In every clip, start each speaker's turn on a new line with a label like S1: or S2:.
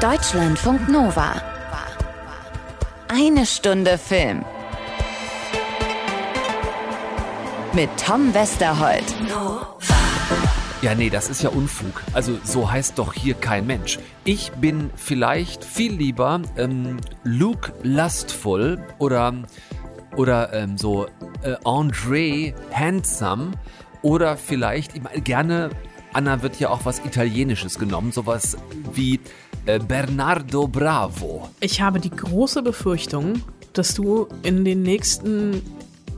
S1: Deutschlandfunk Nova. Eine Stunde Film. Mit Tom Westerholt.
S2: Ja, nee, das ist ja Unfug. Also so heißt doch hier kein Mensch. Ich bin vielleicht viel lieber ähm, Luke Lustful oder, oder ähm, so äh, Andre Handsome oder vielleicht ich meine, gerne, Anna wird ja auch was Italienisches genommen, sowas wie Bernardo Bravo.
S3: Ich habe die große Befürchtung, dass du in den nächsten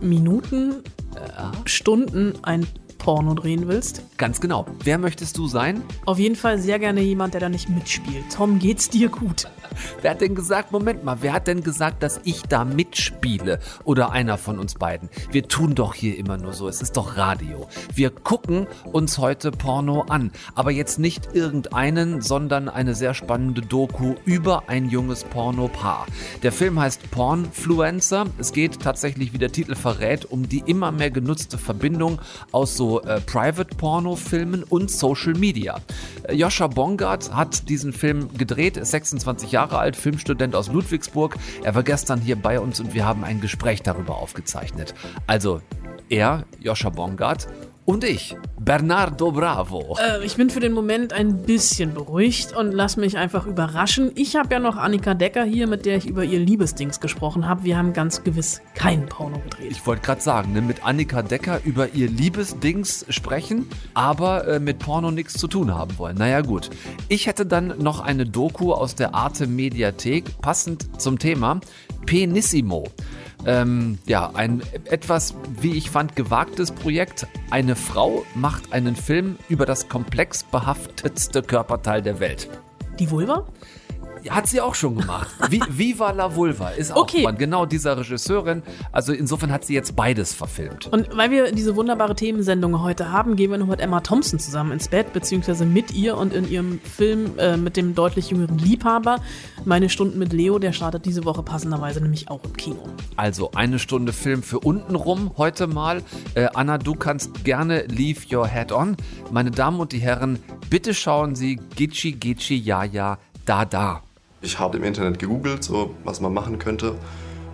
S3: Minuten, äh, Stunden ein Porno drehen willst.
S2: Ganz genau. Wer möchtest du sein?
S3: Auf jeden Fall sehr gerne jemand, der da nicht mitspielt. Tom, geht's dir gut?
S2: Wer hat denn gesagt, Moment mal, wer hat denn gesagt, dass ich da mitspiele? Oder einer von uns beiden? Wir tun doch hier immer nur so, es ist doch Radio. Wir gucken uns heute Porno an. Aber jetzt nicht irgendeinen, sondern eine sehr spannende Doku über ein junges Pornopaar. Der Film heißt Pornfluencer. Es geht tatsächlich, wie der Titel verrät, um die immer mehr genutzte Verbindung aus so äh, Private-Porno-Filmen und Social Media. Äh, Joscha Bongard hat diesen Film gedreht, ist 26 Jahre alt, Filmstudent aus Ludwigsburg. Er war gestern hier bei uns und wir haben ein Gespräch darüber aufgezeichnet. Also er, Joscha Bongard, und ich, Bernardo Bravo.
S3: Äh, ich bin für den Moment ein bisschen beruhigt und lass mich einfach überraschen. Ich habe ja noch Annika Decker hier, mit der ich über ihr Liebesdings gesprochen habe. Wir haben ganz gewiss kein Porno gedreht.
S2: Ich wollte gerade sagen, ne, mit Annika Decker über ihr Liebesdings sprechen, aber äh, mit Porno nichts zu tun haben wollen. Naja gut. Ich hätte dann noch eine Doku aus der Arte Mediathek, passend zum Thema Penissimo. Ähm, ja, ein etwas, wie ich fand, gewagtes Projekt. Eine Frau macht einen Film über das komplex behaftetste Körperteil der Welt.
S3: Die Vulva?
S2: Hat sie auch schon gemacht. Viva la Vulva ist auch
S3: Okay.
S2: von genau dieser Regisseurin. Also insofern hat sie jetzt beides verfilmt.
S3: Und weil wir diese wunderbare Themensendung heute haben, gehen wir noch mit Emma Thompson zusammen ins Bett, beziehungsweise mit ihr und in ihrem Film äh, mit dem deutlich jüngeren Liebhaber. Meine Stunden mit Leo, der startet diese Woche passenderweise nämlich auch im Kino.
S2: Also eine Stunde Film für untenrum heute mal. Äh, Anna, du kannst gerne Leave Your Head On. Meine Damen und die Herren, bitte schauen Sie Gitschi Gitschi Ja Ja Da Da.
S4: Ich habe im Internet gegoogelt, so was man machen könnte.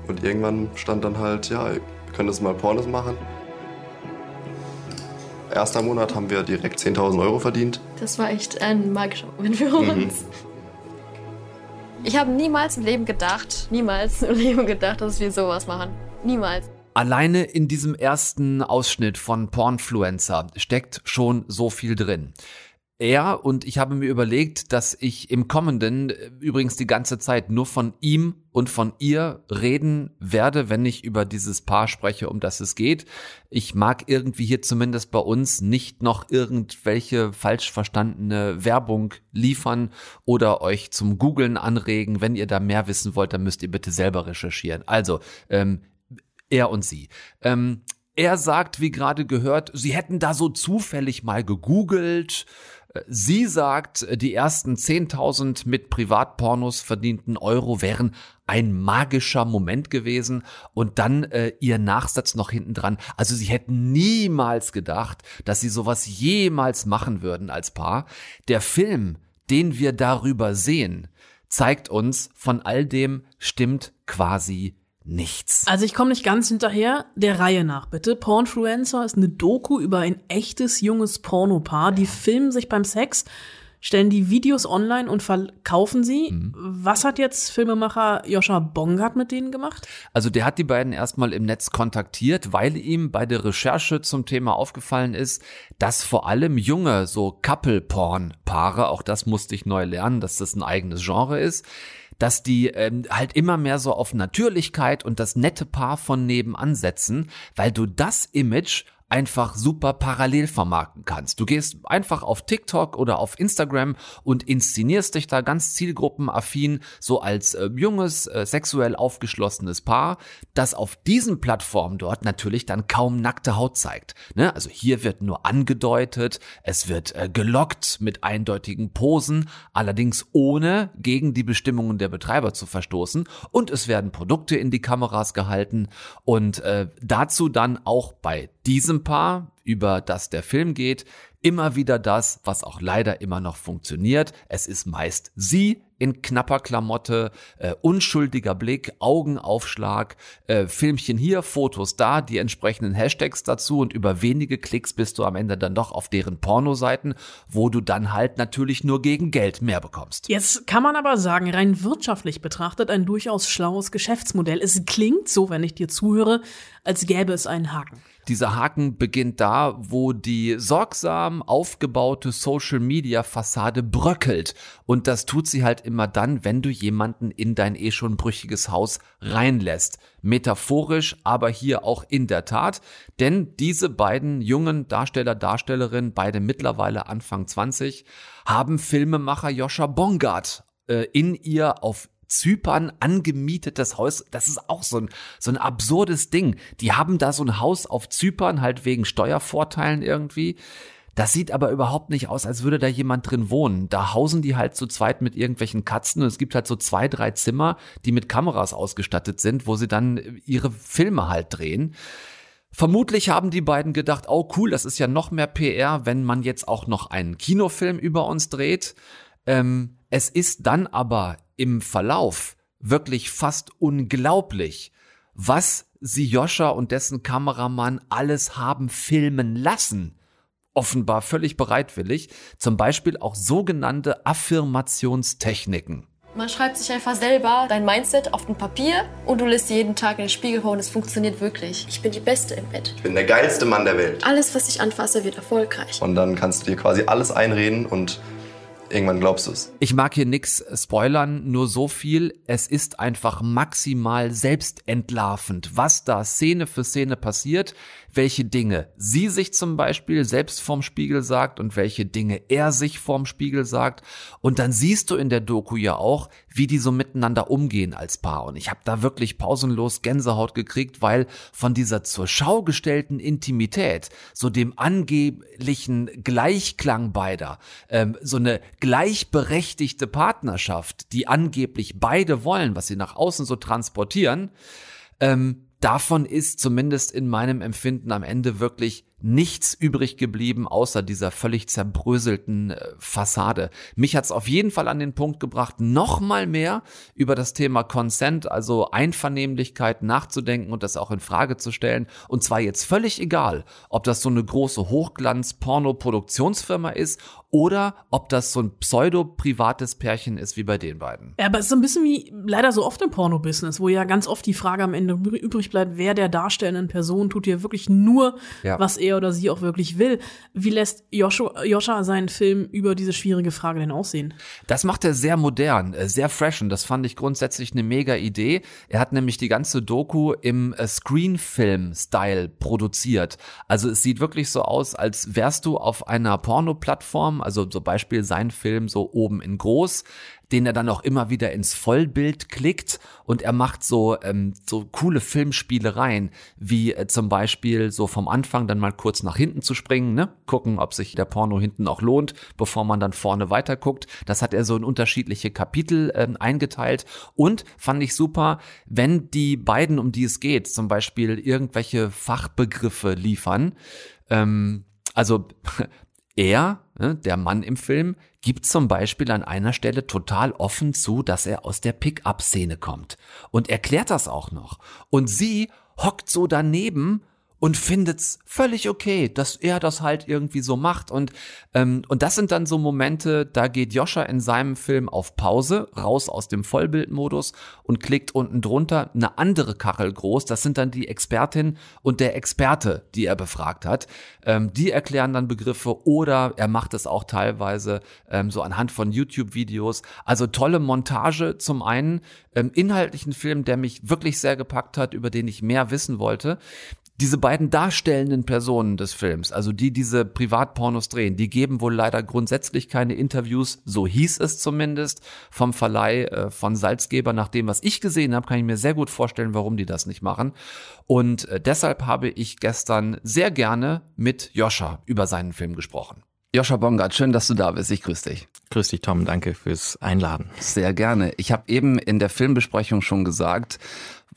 S4: Und irgendwann stand dann halt, ja, ihr könnt das mal Pornos machen. Erster Monat haben wir direkt 10.000 Euro verdient.
S5: Das war echt ein magischer Moment für uns. Ich habe niemals im Leben gedacht, niemals im Leben gedacht, dass wir sowas machen. Niemals.
S2: Alleine in diesem ersten Ausschnitt von Pornfluencer steckt schon so viel drin. Er und ich habe mir überlegt, dass ich im kommenden äh, übrigens die ganze Zeit nur von ihm und von ihr reden werde, wenn ich über dieses Paar spreche, um das es geht. Ich mag irgendwie hier zumindest bei uns nicht noch irgendwelche falsch verstandene Werbung liefern oder euch zum Googlen anregen. Wenn ihr da mehr wissen wollt, dann müsst ihr bitte selber recherchieren. Also, ähm, er und sie. Ähm, er sagt, wie gerade gehört, sie hätten da so zufällig mal gegoogelt. Sie sagt, die ersten 10.000 mit Privatpornos verdienten Euro wären ein magischer Moment gewesen und dann äh, ihr Nachsatz noch hinten dran. Also sie hätten niemals gedacht, dass sie sowas jemals machen würden als Paar. Der Film, den wir darüber sehen, zeigt uns, von all dem stimmt quasi nichts.
S3: Also ich komme nicht ganz hinterher. Der Reihe nach, bitte. Pornfluencer ist eine Doku über ein echtes junges Pornopaar. Die filmen sich beim Sex, stellen die Videos online und verkaufen sie. Was hat jetzt Filmemacher Joscha Bongard mit denen gemacht?
S2: Also der hat die beiden erstmal im Netz kontaktiert, weil ihm bei der Recherche zum Thema aufgefallen ist, dass vor allem junge, so Couple-Porn-Paare, auch das musste ich neu lernen, dass das ein eigenes Genre ist, dass die ähm, halt immer mehr so auf Natürlichkeit und das nette Paar von nebenan setzen, weil du das Image einfach super parallel vermarkten kannst. Du gehst einfach auf TikTok oder auf Instagram und inszenierst dich da ganz zielgruppenaffin, so als äh, junges, äh, sexuell aufgeschlossenes Paar, das auf diesen Plattformen dort natürlich dann kaum nackte Haut zeigt. Ne? Also hier wird nur angedeutet, es wird äh, gelockt mit eindeutigen Posen, allerdings ohne gegen die Bestimmungen der Betreiber zu verstoßen und es werden Produkte in die Kameras gehalten und äh, dazu dann auch bei diesem Paar, über das der Film geht, immer wieder das, was auch leider immer noch funktioniert. Es ist meist sie, in knapper Klamotte, äh, unschuldiger Blick, Augenaufschlag, äh, Filmchen hier, Fotos da, die entsprechenden Hashtags dazu und über wenige Klicks bist du am Ende dann doch auf deren Pornoseiten, wo du dann halt natürlich nur gegen Geld mehr bekommst.
S3: Jetzt kann man aber sagen, rein wirtschaftlich betrachtet ein durchaus schlaues Geschäftsmodell. Es klingt so, wenn ich dir zuhöre, als gäbe es einen Haken.
S2: Dieser Haken beginnt da, wo die sorgsam aufgebaute Social-Media-Fassade bröckelt. Und das tut sie halt immer dann, wenn du jemanden in dein eh schon brüchiges Haus reinlässt. Metaphorisch, aber hier auch in der Tat. Denn diese beiden jungen Darsteller, Darstellerinnen, beide mittlerweile Anfang 20, haben Filmemacher Joscha Bongard äh, in ihr auf Zypern angemietetes Haus. Das ist auch so ein, so ein absurdes Ding. Die haben da so ein Haus auf Zypern halt wegen Steuervorteilen irgendwie. Das sieht aber überhaupt nicht aus, als würde da jemand drin wohnen. Da hausen die halt zu zweit mit irgendwelchen Katzen und es gibt halt so zwei, drei Zimmer, die mit Kameras ausgestattet sind, wo sie dann ihre Filme halt drehen. Vermutlich haben die beiden gedacht, oh cool, das ist ja noch mehr PR, wenn man jetzt auch noch einen Kinofilm über uns dreht. Ähm, es ist dann aber im Verlauf wirklich fast unglaublich, was sie Joscha und dessen Kameramann alles haben filmen lassen. Offenbar völlig bereitwillig, zum Beispiel auch sogenannte Affirmationstechniken.
S5: Man schreibt sich einfach selber dein Mindset auf ein Papier und du lässt jeden Tag in den Spiegel hauen. Es funktioniert wirklich. Ich bin die Beste im Bett.
S4: Ich bin der geilste Mann der Welt.
S5: Alles, was ich anfasse, wird erfolgreich.
S4: Und dann kannst du dir quasi alles einreden und irgendwann glaubst du es.
S2: Ich mag hier nix spoilern, nur so viel. Es ist einfach maximal selbstentlarvend, was da Szene für Szene passiert, welche Dinge sie sich zum Beispiel selbst vorm Spiegel sagt und welche Dinge er sich vorm Spiegel sagt. Und dann siehst du in der Doku ja auch, wie die so miteinander umgehen als Paar. Und ich habe da wirklich pausenlos Gänsehaut gekriegt, weil von dieser zur Schau gestellten Intimität, so dem angeblichen Gleichklang beider, ähm, so eine gleichberechtigte Partnerschaft, die angeblich beide wollen, was sie nach außen so transportieren, ähm, davon ist zumindest in meinem Empfinden am Ende wirklich nichts übrig geblieben, außer dieser völlig zerbröselten äh, Fassade. Mich hat's auf jeden Fall an den Punkt gebracht, noch mal mehr über das Thema Consent, also Einvernehmlichkeit nachzudenken und das auch in Frage zu stellen. Und zwar jetzt völlig egal, ob das so eine große Hochglanz-Porno-Produktionsfirma ist oder ob das so ein pseudo-privates Pärchen ist wie bei den beiden.
S3: Ja, aber es ist so ein bisschen wie leider so oft im Porno-Business, wo ja ganz oft die Frage am Ende übrig bleibt, wer der darstellenden Person tut hier wirklich nur, ja. was er oder sie auch wirklich will. Wie lässt Joshua, Joscha seinen Film über diese schwierige Frage denn aussehen?
S2: Das macht er sehr modern, äh, sehr fresh und das fand ich grundsätzlich eine mega Idee. Er hat nämlich die ganze Doku im äh, Screenfilm-Style produziert. Also es sieht wirklich so aus, als wärst du auf einer Porno-Plattform also so Beispiel sein Film so oben in groß, den er dann auch immer wieder ins Vollbild klickt und er macht so ähm, so coole Filmspielereien, wie äh, zum Beispiel so vom Anfang dann mal kurz nach hinten zu springen, ne, gucken, ob sich der Porno hinten auch lohnt, bevor man dann vorne weiter guckt. Das hat er so in unterschiedliche Kapitel ähm, eingeteilt und fand ich super, wenn die beiden, um die es geht, zum Beispiel irgendwelche Fachbegriffe liefern. Ähm, also er, ne, der Mann im Film, gibt zum Beispiel an einer Stelle total offen zu, dass er aus der Pick-up-Szene kommt und erklärt das auch noch. Und sie hockt so daneben und findet's völlig okay, dass er das halt irgendwie so macht. Und, ähm, und das sind dann so Momente, da geht Joscha in seinem Film auf Pause, raus aus dem Vollbildmodus und klickt unten drunter eine andere Kachel groß. Das sind dann die Expertin und der Experte, die er befragt hat. Ähm, die erklären dann Begriffe oder er macht es auch teilweise ähm, so anhand von YouTube-Videos. Also tolle Montage zum einen, ähm, inhaltlichen Film, der mich wirklich sehr gepackt hat, über den ich mehr wissen wollte diese beiden darstellenden Personen des Films, also die diese Privatpornos drehen, die geben wohl leider grundsätzlich keine Interviews, so hieß es zumindest vom Verleih äh, von Salzgeber. Nach dem, was ich gesehen habe, kann ich mir sehr gut vorstellen, warum die das nicht machen. Und äh, deshalb habe ich gestern sehr gerne mit Joscha über seinen Film gesprochen. Joscha Bongard, schön, dass du da bist. Ich grüße dich.
S6: Grüß dich, Tom. Danke fürs Einladen.
S2: Sehr gerne. Ich habe eben in der Filmbesprechung schon gesagt,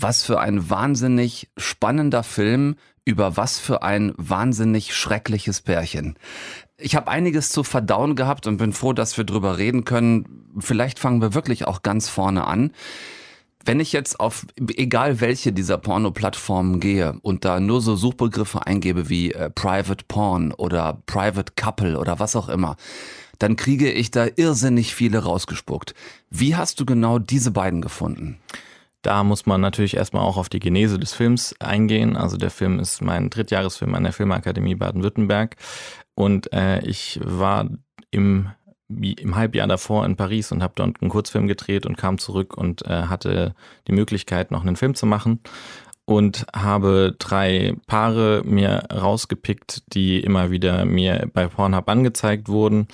S2: was für ein wahnsinnig spannender Film über was für ein wahnsinnig schreckliches Pärchen. Ich habe einiges zu verdauen gehabt und bin froh, dass wir drüber reden können. vielleicht fangen wir wirklich auch ganz vorne an. Wenn ich jetzt auf egal welche dieser Porno-Plattformen gehe und da nur so Suchbegriffe eingebe wie äh, Private Porn oder Private Couple oder was auch immer, dann kriege ich da irrsinnig viele rausgespuckt. Wie hast du genau diese beiden gefunden?
S6: Da muss man natürlich erstmal auch auf die Genese des Films eingehen. Also der Film ist mein Drittjahresfilm an der Filmakademie Baden-Württemberg und äh, ich war im im Halbjahr davor in Paris und habe dort einen Kurzfilm gedreht und kam zurück und äh, hatte die Möglichkeit, noch einen Film zu machen und habe drei Paare mir rausgepickt, die immer wieder mir bei Pornhub angezeigt wurden.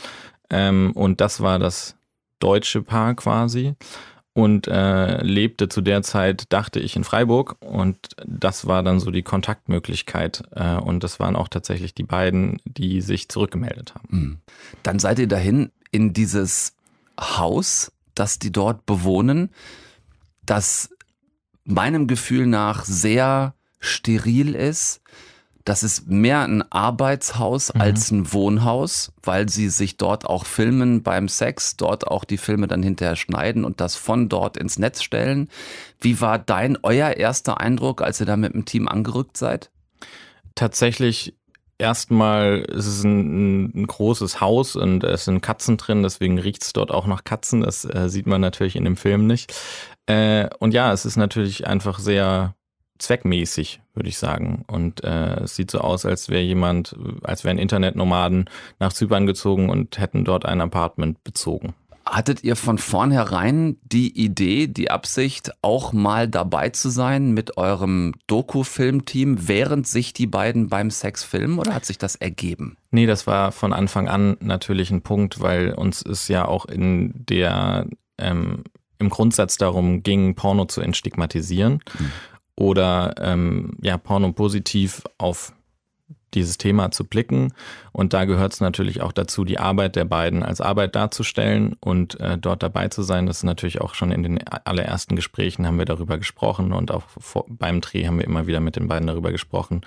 S6: Ähm, und das war das deutsche Paar quasi und äh, lebte zu der Zeit, dachte ich, in Freiburg. Und das war dann so die Kontaktmöglichkeit. Äh, und das waren auch tatsächlich die beiden, die sich zurückgemeldet haben. Hm.
S2: Dann seid ihr dahin in dieses Haus, das die dort bewohnen, das meinem Gefühl nach sehr steril ist, das ist mehr ein Arbeitshaus mhm. als ein Wohnhaus, weil sie sich dort auch filmen beim Sex, dort auch die Filme dann hinterher schneiden und das von dort ins Netz stellen. Wie war dein, euer erster Eindruck, als ihr da mit dem Team angerückt seid?
S6: Tatsächlich erstmal ist es ein, ein, großes Haus und es sind Katzen drin, deswegen riecht es dort auch nach Katzen. Das äh, sieht man natürlich in dem Film nicht. Äh, und ja, es ist natürlich einfach sehr zweckmäßig, würde ich sagen. Und äh, es sieht so aus, als wäre jemand, als wären Internetnomaden nach Zypern gezogen und hätten dort ein Apartment bezogen.
S2: Hattet ihr von vornherein die Idee, die Absicht, auch mal dabei zu sein mit eurem Doku-Filmteam, während sich die beiden beim Sex filmen oder hat sich das ergeben?
S6: Nee, das war von Anfang an natürlich ein Punkt, weil uns ist ja auch in der ähm, im Grundsatz darum ging, Porno zu entstigmatisieren. Mhm oder ähm, ja, Porno positiv auf dieses Thema zu blicken. Und da gehört es natürlich auch dazu, die Arbeit der beiden als Arbeit darzustellen und äh, dort dabei zu sein. Das ist natürlich auch schon in den allerersten Gesprächen haben wir darüber gesprochen und auch vor, beim Dreh haben wir immer wieder mit den beiden darüber gesprochen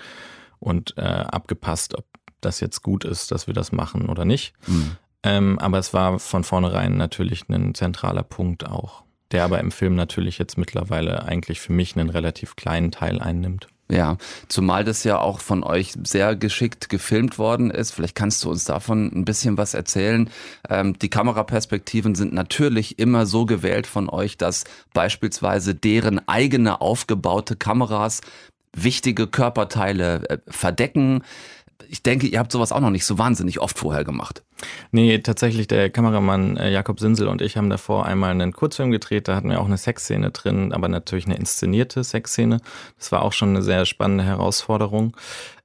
S6: und äh, abgepasst, ob das jetzt gut ist, dass wir das machen oder nicht. Mhm. Ähm, aber es war von vornherein natürlich ein zentraler Punkt auch der aber im Film natürlich jetzt mittlerweile eigentlich für mich einen relativ kleinen Teil einnimmt.
S2: Ja, zumal das ja auch von euch sehr geschickt gefilmt worden ist. Vielleicht kannst du uns davon ein bisschen was erzählen. Ähm, die Kameraperspektiven sind natürlich immer so gewählt von euch, dass beispielsweise deren eigene aufgebaute Kameras wichtige Körperteile äh, verdecken ich denke, ihr habt sowas auch noch nicht so wahnsinnig oft vorher gemacht.
S6: Nee, tatsächlich, der Kameramann äh, Jakob Sinsel und ich haben davor einmal einen Kurzfilm gedreht, da hatten wir auch eine Sexszene drin, aber natürlich eine inszenierte Sexszene. Das war auch schon eine sehr spannende Herausforderung.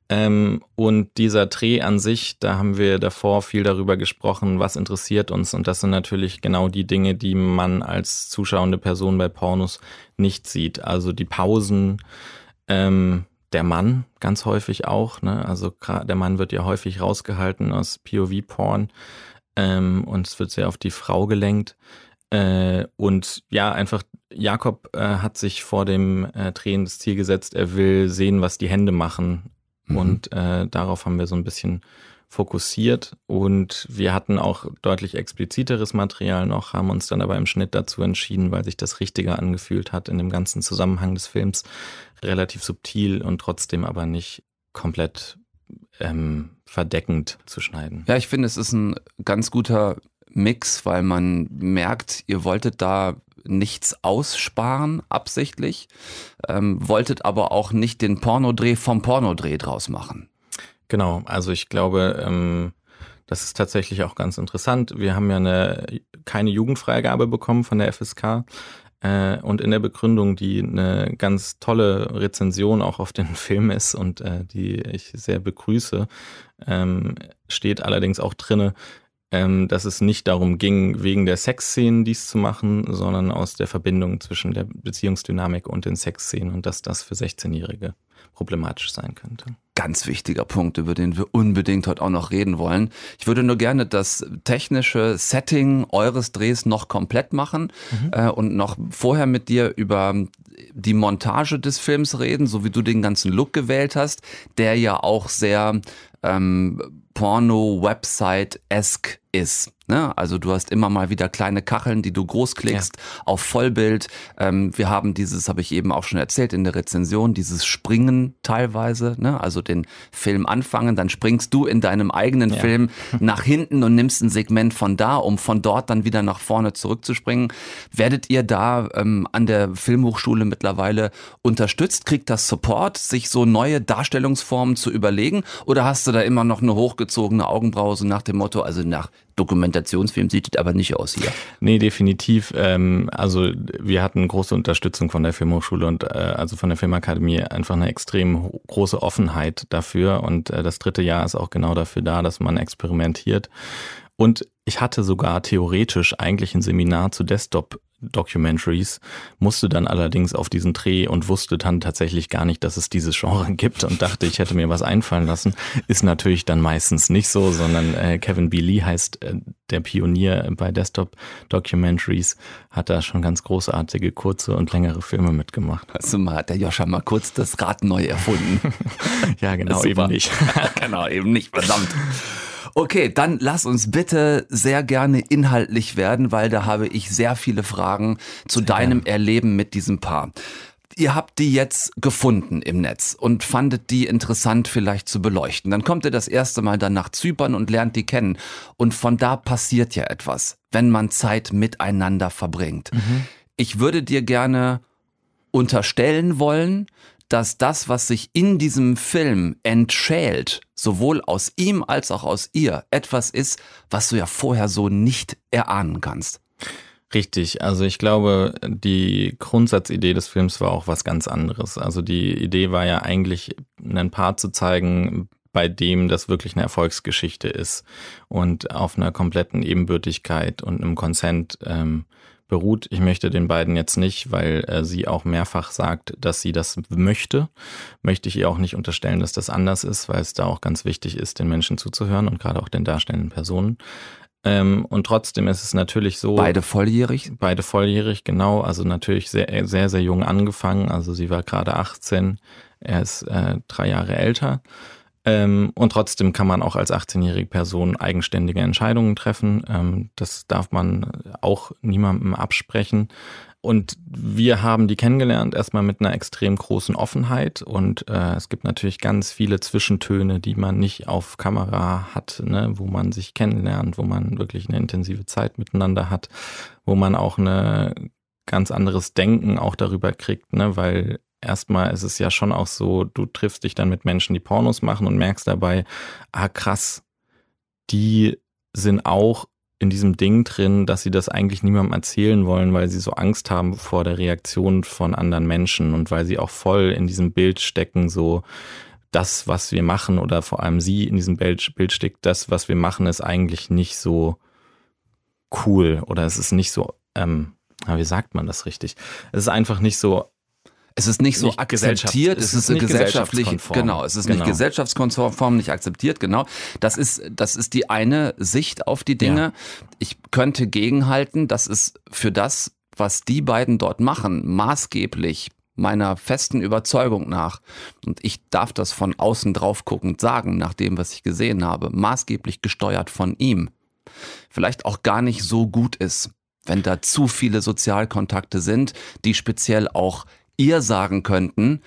S6: Ähm, und dieser Dreh an sich, da haben wir davor viel darüber gesprochen, was interessiert uns. Und das sind natürlich genau die Dinge, die man als zuschauende Person bei Pornos nicht sieht. Also die Pausen, ähm, der Mann ganz häufig auch. Ne? Also der Mann wird ja häufig rausgehalten aus POV-Porn ähm, und es wird sehr auf die Frau gelenkt. Äh, und ja, einfach Jakob äh, hat sich vor dem äh, Drehen das Ziel gesetzt, er will sehen, was die Hände machen. Mhm. Und äh, darauf haben wir so ein bisschen fokussiert und wir hatten auch deutlich expliziteres Material noch, haben uns dann aber im Schnitt dazu entschieden, weil sich das richtiger angefühlt hat in dem ganzen Zusammenhang des Films, relativ subtil und trotzdem aber nicht komplett ähm, verdeckend zu schneiden.
S2: Ja, ich finde, es ist ein ganz guter Mix, weil man merkt, ihr wolltet da nichts aussparen, absichtlich, ähm, wolltet aber auch nicht den Pornodreh vom Pornodreh draus machen.
S6: Genau, also ich glaube, ähm, das ist tatsächlich auch ganz interessant. Wir haben ja eine, keine Jugendfreigabe bekommen von der FSK. Äh, und in der Begründung, die eine ganz tolle Rezension auch auf den Film ist und äh, die ich sehr begrüße, ähm, steht allerdings auch drinne, ähm, dass es nicht darum ging, wegen der Sexszenen dies zu machen, sondern aus der Verbindung zwischen der Beziehungsdynamik und den Sexszenen und dass das für 16-Jährige problematisch sein könnte.
S2: Ganz wichtiger Punkt, über den wir unbedingt heute auch noch reden wollen. Ich würde nur gerne das technische Setting eures Drehs noch komplett machen mhm. äh, und noch vorher mit dir über die Montage des Films reden, so wie du den ganzen Look gewählt hast, der ja auch sehr ähm, Porno-Website-esque ist. Ne? Also du hast immer mal wieder kleine Kacheln, die du großklickst ja. auf Vollbild. Ähm, wir haben dieses, habe ich eben auch schon erzählt in der Rezension, dieses Springen teilweise. Ne? Also den Film anfangen, dann springst du in deinem eigenen ja. Film nach hinten und nimmst ein Segment von da, um von dort dann wieder nach vorne zurückzuspringen. Werdet ihr da ähm, an der Filmhochschule mittlerweile unterstützt? Kriegt das Support, sich so neue Darstellungsformen zu überlegen? Oder hast du da immer noch eine hochgezogene Augenbraue so nach dem Motto, also nach Dokumentationsfilm sieht es aber nicht aus hier.
S6: Nee, definitiv. Ähm, also wir hatten große Unterstützung von der Filmhochschule und äh, also von der Filmakademie einfach eine extrem große Offenheit dafür. Und äh, das dritte Jahr ist auch genau dafür da, dass man experimentiert. Und ich hatte sogar theoretisch eigentlich ein Seminar zu Desktop Documentaries, musste dann allerdings auf diesen Dreh und wusste dann tatsächlich gar nicht, dass es dieses Genre gibt und dachte, ich hätte mir was einfallen lassen. Ist natürlich dann meistens nicht so, sondern äh, Kevin B. Lee heißt äh, der Pionier bei Desktop Documentaries, hat da schon ganz großartige kurze und längere Filme mitgemacht.
S2: Also mal hat der Joscha mal kurz das Rad neu erfunden.
S6: ja, genau, eben nicht.
S2: genau, eben nicht, verdammt. Okay, dann lass uns bitte sehr gerne inhaltlich werden, weil da habe ich sehr viele Fragen zu sehr deinem gerne. Erleben mit diesem Paar. Ihr habt die jetzt gefunden im Netz und fandet die interessant vielleicht zu beleuchten. Dann kommt ihr das erste Mal dann nach Zypern und lernt die kennen. Und von da passiert ja etwas, wenn man Zeit miteinander verbringt. Mhm. Ich würde dir gerne unterstellen wollen, dass das, was sich in diesem Film entschält, sowohl aus ihm als auch aus ihr, etwas ist, was du ja vorher so nicht erahnen kannst.
S6: Richtig, also ich glaube, die Grundsatzidee des Films war auch was ganz anderes. Also die Idee war ja eigentlich, einen Paar zu zeigen, bei dem das wirklich eine Erfolgsgeschichte ist und auf einer kompletten Ebenbürtigkeit und einem Consent ähm, beruht. Ich möchte den beiden jetzt nicht, weil äh, sie auch mehrfach sagt, dass sie das möchte. Möchte ich ihr auch nicht unterstellen, dass das anders ist, weil es da auch ganz wichtig ist, den Menschen zuzuhören und gerade auch den darstellenden Personen. Ähm, und trotzdem ist es natürlich so.
S2: Beide volljährig?
S6: Beide volljährig, genau. Also natürlich sehr, sehr, sehr jung angefangen. Also sie war gerade 18, er ist äh, drei Jahre älter. Ähm, und trotzdem kann man auch als 18-jährige Person eigenständige Entscheidungen treffen. Ähm, das darf man auch niemandem absprechen. Und wir haben die kennengelernt erstmal mit einer extrem großen Offenheit und äh, es gibt natürlich ganz viele Zwischentöne, die man nicht auf Kamera hat, ne, wo man sich kennenlernt, wo man wirklich eine intensive Zeit miteinander hat, wo man auch ein ganz anderes Denken auch darüber kriegt, ne, weil erstmal ist es ja schon auch so, du triffst dich dann mit Menschen, die Pornos machen und merkst dabei, ah krass, die sind auch in diesem Ding drin, dass sie das eigentlich niemandem erzählen wollen, weil sie so Angst haben vor der Reaktion von anderen Menschen und weil sie auch voll in diesem Bild stecken, so das, was wir machen oder vor allem sie in diesem Bild, steckt, das, was wir machen, ist eigentlich nicht so cool oder es ist nicht so, ähm, wie sagt man das richtig? Es ist einfach nicht so
S2: es ist nicht so nicht akzeptiert, es ist, ist gesellschaftlich, genau, es ist genau. nicht gesellschaftskonform, nicht akzeptiert, genau. Das ist, das ist die eine Sicht auf die Dinge. Ja. Ich könnte gegenhalten, dass es für das, was die beiden dort machen, maßgeblich meiner festen Überzeugung nach, und ich darf das von außen drauf guckend sagen, nach dem, was ich gesehen habe, maßgeblich gesteuert von ihm, vielleicht auch gar nicht so gut ist, wenn da zu viele Sozialkontakte sind, die speziell auch ihr sagen könnten,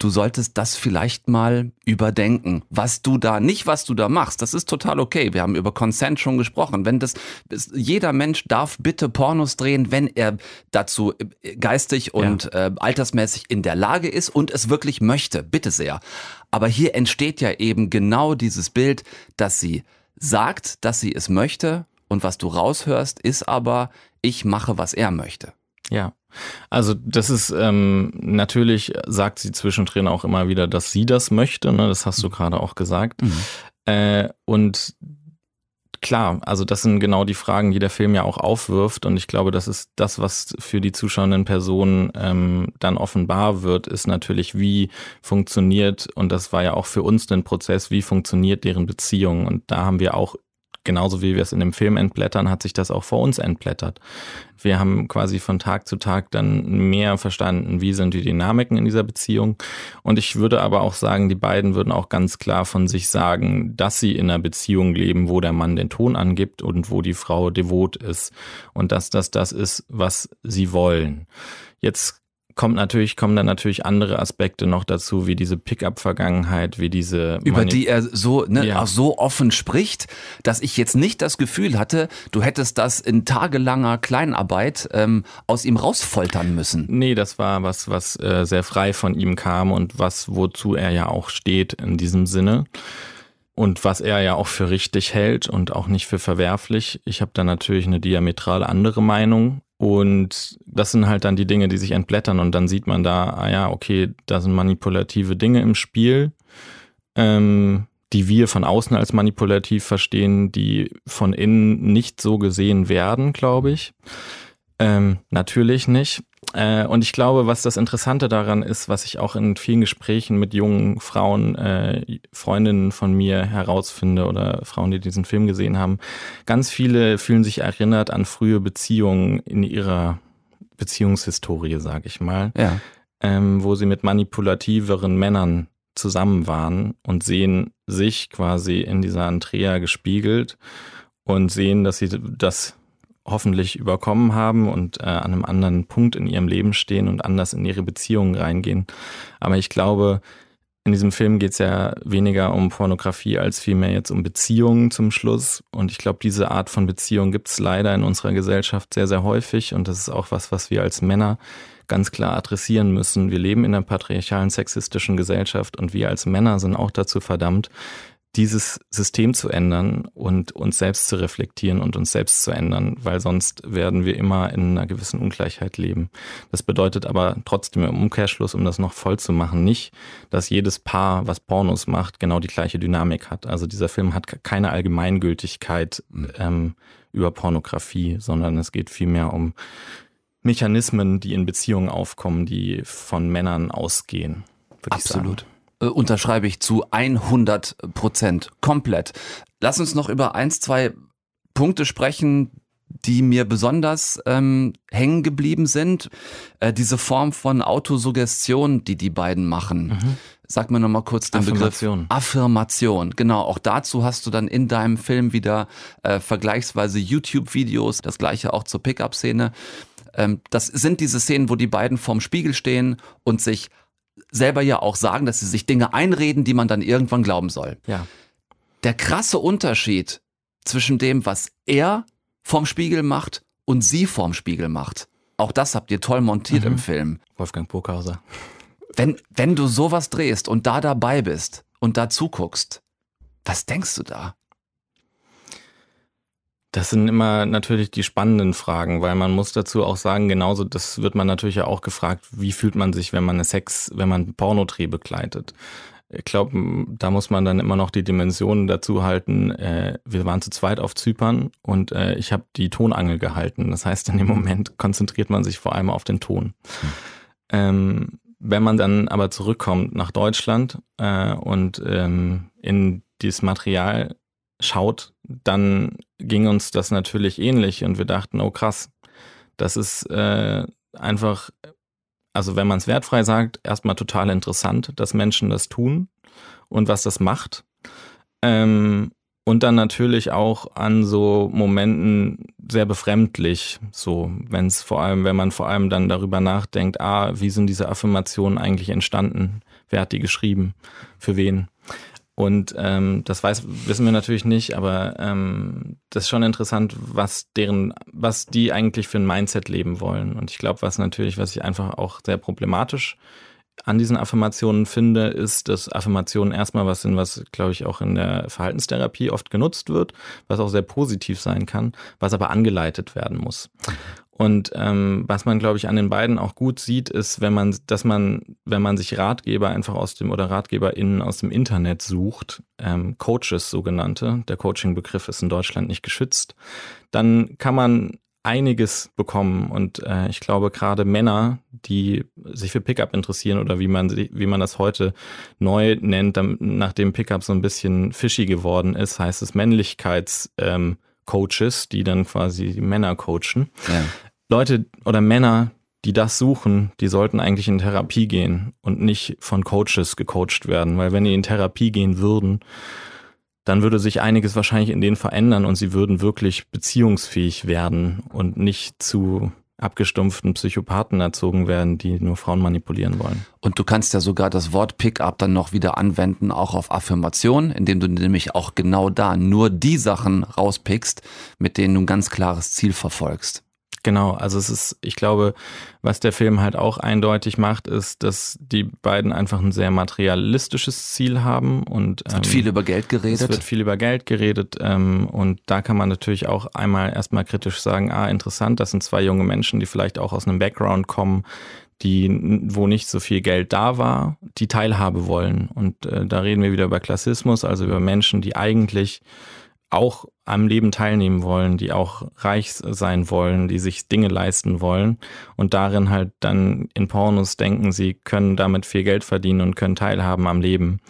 S2: du solltest das vielleicht mal überdenken, was du da, nicht was du da machst, das ist total okay. Wir haben über Consent schon gesprochen. Wenn das, jeder Mensch darf bitte Pornos drehen, wenn er dazu äh, geistig und ja. äh, altersmäßig in der Lage ist und es wirklich möchte, bitte sehr. Aber hier entsteht ja eben genau dieses Bild, dass sie sagt, dass sie es möchte und was du raushörst, ist aber, ich mache, was er möchte.
S6: Ja. Also das ist ähm, natürlich, sagt sie zwischendrin auch immer wieder, dass sie das möchte, ne? das hast du gerade auch gesagt. Mhm. Äh, und klar, also das sind genau die Fragen, die der Film ja auch aufwirft. Und ich glaube, das ist das, was für die zuschauenden Personen ähm, dann offenbar wird, ist natürlich, wie funktioniert, und das war ja auch für uns ein Prozess, wie funktioniert deren Beziehung. Und da haben wir auch genauso wie wir es in dem Film entblättern, hat sich das auch vor uns entblättert. Wir haben quasi von Tag zu Tag dann mehr verstanden, wie sind die Dynamiken in dieser Beziehung. Und ich würde aber auch sagen, die beiden würden auch ganz klar von sich sagen, dass sie in einer Beziehung leben, wo der Mann den Ton angibt und wo die Frau devot ist. Und dass das das ist, was sie wollen. Jetzt kommt natürlich, kommen dann natürlich andere Aspekte noch dazu, wie diese Pickup-Vergangenheit, wie diese.
S2: Über die er so, ne, ja. auch so offen spricht, dass ich jetzt nicht das Gefühl hatte, du hättest das in tagelanger Kleinarbeit ähm, aus ihm rausfoltern müssen.
S6: Nee, das war was, was äh, sehr frei von ihm kam und was, wozu er ja auch steht in diesem Sinne und was er ja auch für richtig hält und auch nicht für verwerflich. Ich habe da natürlich eine diametral andere Meinung. Und das sind halt dann die Dinge, die sich entblättern und dann sieht man da, ah ja, okay, da sind manipulative Dinge im Spiel, ähm, die wir von außen als manipulativ verstehen, die von innen nicht so gesehen werden, glaube ich. Ähm, natürlich nicht. Äh, und ich glaube, was das Interessante daran ist, was ich auch in vielen Gesprächen mit jungen Frauen, äh, Freundinnen von mir herausfinde oder Frauen, die diesen Film gesehen haben, ganz viele fühlen sich erinnert an frühe Beziehungen in ihrer Beziehungshistorie, sag ich mal,
S2: ja.
S6: ähm, wo sie mit manipulativeren Männern zusammen waren und sehen sich quasi in dieser Andrea gespiegelt und sehen, dass sie das hoffentlich überkommen haben und äh, an einem anderen Punkt in ihrem Leben stehen und anders in ihre Beziehungen reingehen. Aber ich glaube, in diesem Film geht es ja weniger um Pornografie als vielmehr jetzt um Beziehungen zum Schluss. Und ich glaube, diese Art von Beziehung gibt es leider in unserer Gesellschaft sehr, sehr häufig. Und das ist auch was, was wir als Männer ganz klar adressieren müssen. Wir leben in einer patriarchalen, sexistischen Gesellschaft und wir als Männer sind auch dazu verdammt, dieses System zu ändern und uns selbst zu reflektieren und uns selbst zu ändern, weil sonst werden wir immer in einer gewissen Ungleichheit leben. Das bedeutet aber trotzdem im Umkehrschluss, um das noch voll zu machen, nicht, dass jedes Paar, was Pornos macht, genau die gleiche Dynamik hat. Also dieser Film hat keine Allgemeingültigkeit ähm, über Pornografie, sondern es geht vielmehr um Mechanismen, die in Beziehungen aufkommen, die von Männern ausgehen.
S2: Absolut. Äh, unterschreibe ich zu 100 Prozent. Komplett. Lass uns noch über eins, zwei Punkte sprechen, die mir besonders ähm, hängen geblieben sind. Äh, diese Form von Autosuggestion, die die beiden machen. Mhm. Sag mir nochmal kurz den Affirmation. Begriff Affirmation. Genau, auch dazu hast du dann in deinem Film wieder äh, vergleichsweise YouTube-Videos, das gleiche auch zur Pickup-Szene. Ähm, das sind diese Szenen, wo die beiden vorm Spiegel stehen und sich selber ja auch sagen, dass sie sich Dinge einreden, die man dann irgendwann glauben soll.
S6: Ja.
S2: Der krasse Unterschied zwischen dem, was er vorm Spiegel macht und sie vorm Spiegel macht. Auch das habt ihr toll montiert mhm. im Film.
S6: Wolfgang Burghauser.
S2: Wenn, wenn du sowas drehst und da dabei bist und da zuguckst, was denkst du da?
S6: Das sind immer natürlich die spannenden Fragen, weil man muss dazu auch sagen, genauso, das wird man natürlich ja auch gefragt, wie fühlt man sich, wenn man eine Sex, wenn man Pornodreh begleitet. Ich glaube, da muss man dann immer noch die Dimensionen dazu halten. Äh, wir waren zu zweit auf Zypern und äh, ich habe die Tonangel gehalten. Das heißt, in dem Moment konzentriert man sich vor allem auf den Ton. Hm. Wenn man dann aber zurückkommt nach Deutschland äh, und ähm, in dieses Material schaut, dann ging uns das natürlich ähnlich und wir dachten, oh krass, das ist äh, einfach, also wenn man es wertfrei sagt, erstmal total interessant, dass Menschen das tun und was das macht. Ähm, und dann natürlich auch an so Momenten sehr befremdlich, so wenn es vor allem, wenn man vor allem dann darüber nachdenkt, ah, wie sind diese Affirmationen eigentlich entstanden? Wer hat die geschrieben? Für wen? Und ähm, das weiß, wissen wir natürlich nicht, aber ähm, das ist schon interessant, was deren, was die eigentlich für ein Mindset leben wollen. Und ich glaube, was natürlich, was ich einfach auch sehr problematisch an diesen Affirmationen finde, ist, dass Affirmationen erstmal was sind, was, glaube ich, auch in der Verhaltenstherapie oft genutzt wird, was auch sehr positiv sein kann, was aber angeleitet werden muss. Und ähm, was man, glaube ich, an den beiden auch gut sieht, ist, wenn man, dass man, wenn man sich Ratgeber einfach aus dem oder RatgeberInnen aus dem Internet sucht, ähm, Coaches sogenannte, der Coaching-Begriff ist in Deutschland nicht geschützt, dann kann man einiges bekommen. Und äh, ich glaube, gerade Männer, die sich für Pickup interessieren oder wie man, wie man das heute neu nennt, nachdem Pickup so ein bisschen fishy geworden ist, heißt es Männlichkeitscoaches, ähm, Coaches, die dann quasi Männer coachen. Ja. Leute oder Männer, die das suchen, die sollten eigentlich in Therapie gehen und nicht von Coaches gecoacht werden, weil wenn die in Therapie gehen würden, dann würde sich einiges wahrscheinlich in denen verändern und sie würden wirklich beziehungsfähig werden und nicht zu abgestumpften Psychopathen erzogen werden, die nur Frauen manipulieren wollen.
S2: Und du kannst ja sogar das Wort Pickup dann noch wieder anwenden, auch auf Affirmation, indem du nämlich auch genau da nur die Sachen rauspickst, mit denen du ein ganz klares Ziel verfolgst.
S6: Genau, also es ist, ich glaube, was der Film halt auch eindeutig macht, ist, dass die beiden einfach ein sehr materialistisches Ziel haben und
S2: es wird ähm, viel über Geld geredet.
S6: Es wird viel über Geld geredet ähm, und da kann man natürlich auch einmal erstmal kritisch sagen, ah, interessant, das sind zwei junge Menschen, die vielleicht auch aus einem Background kommen, die, wo nicht so viel Geld da war, die Teilhabe wollen. Und äh, da reden wir wieder über Klassismus, also über Menschen, die eigentlich auch am Leben teilnehmen wollen, die auch reich sein wollen, die sich Dinge leisten wollen und darin halt dann in Pornos denken, sie können damit viel Geld verdienen und können teilhaben am Leben.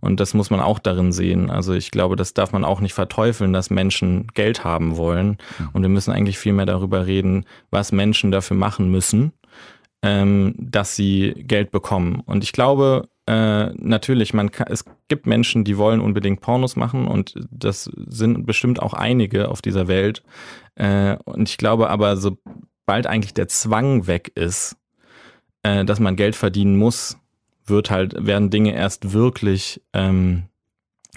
S6: Und das muss man auch darin sehen. Also ich glaube, das darf man auch nicht verteufeln, dass Menschen Geld haben wollen. Und wir müssen eigentlich viel mehr darüber reden, was Menschen dafür machen müssen, ähm, dass sie Geld bekommen. Und ich glaube, äh, natürlich, man kann, es gibt Menschen, die wollen unbedingt Pornos machen und das sind bestimmt auch einige auf dieser Welt. Äh, und ich glaube aber, sobald eigentlich der Zwang weg ist, äh, dass man Geld verdienen muss, wird halt, werden Dinge erst wirklich ähm,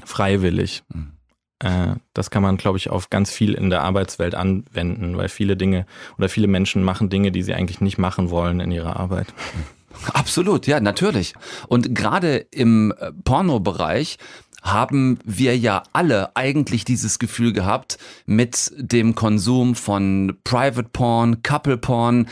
S6: freiwillig. Mhm. Das kann man, glaube ich, auf ganz viel in der Arbeitswelt anwenden, weil viele Dinge oder viele Menschen machen Dinge, die sie eigentlich nicht machen wollen in ihrer Arbeit. Mhm.
S2: Absolut, ja, natürlich. Und gerade im äh, Pornobereich haben wir ja alle eigentlich dieses Gefühl gehabt mit dem Konsum von Private Porn, Couple Porn,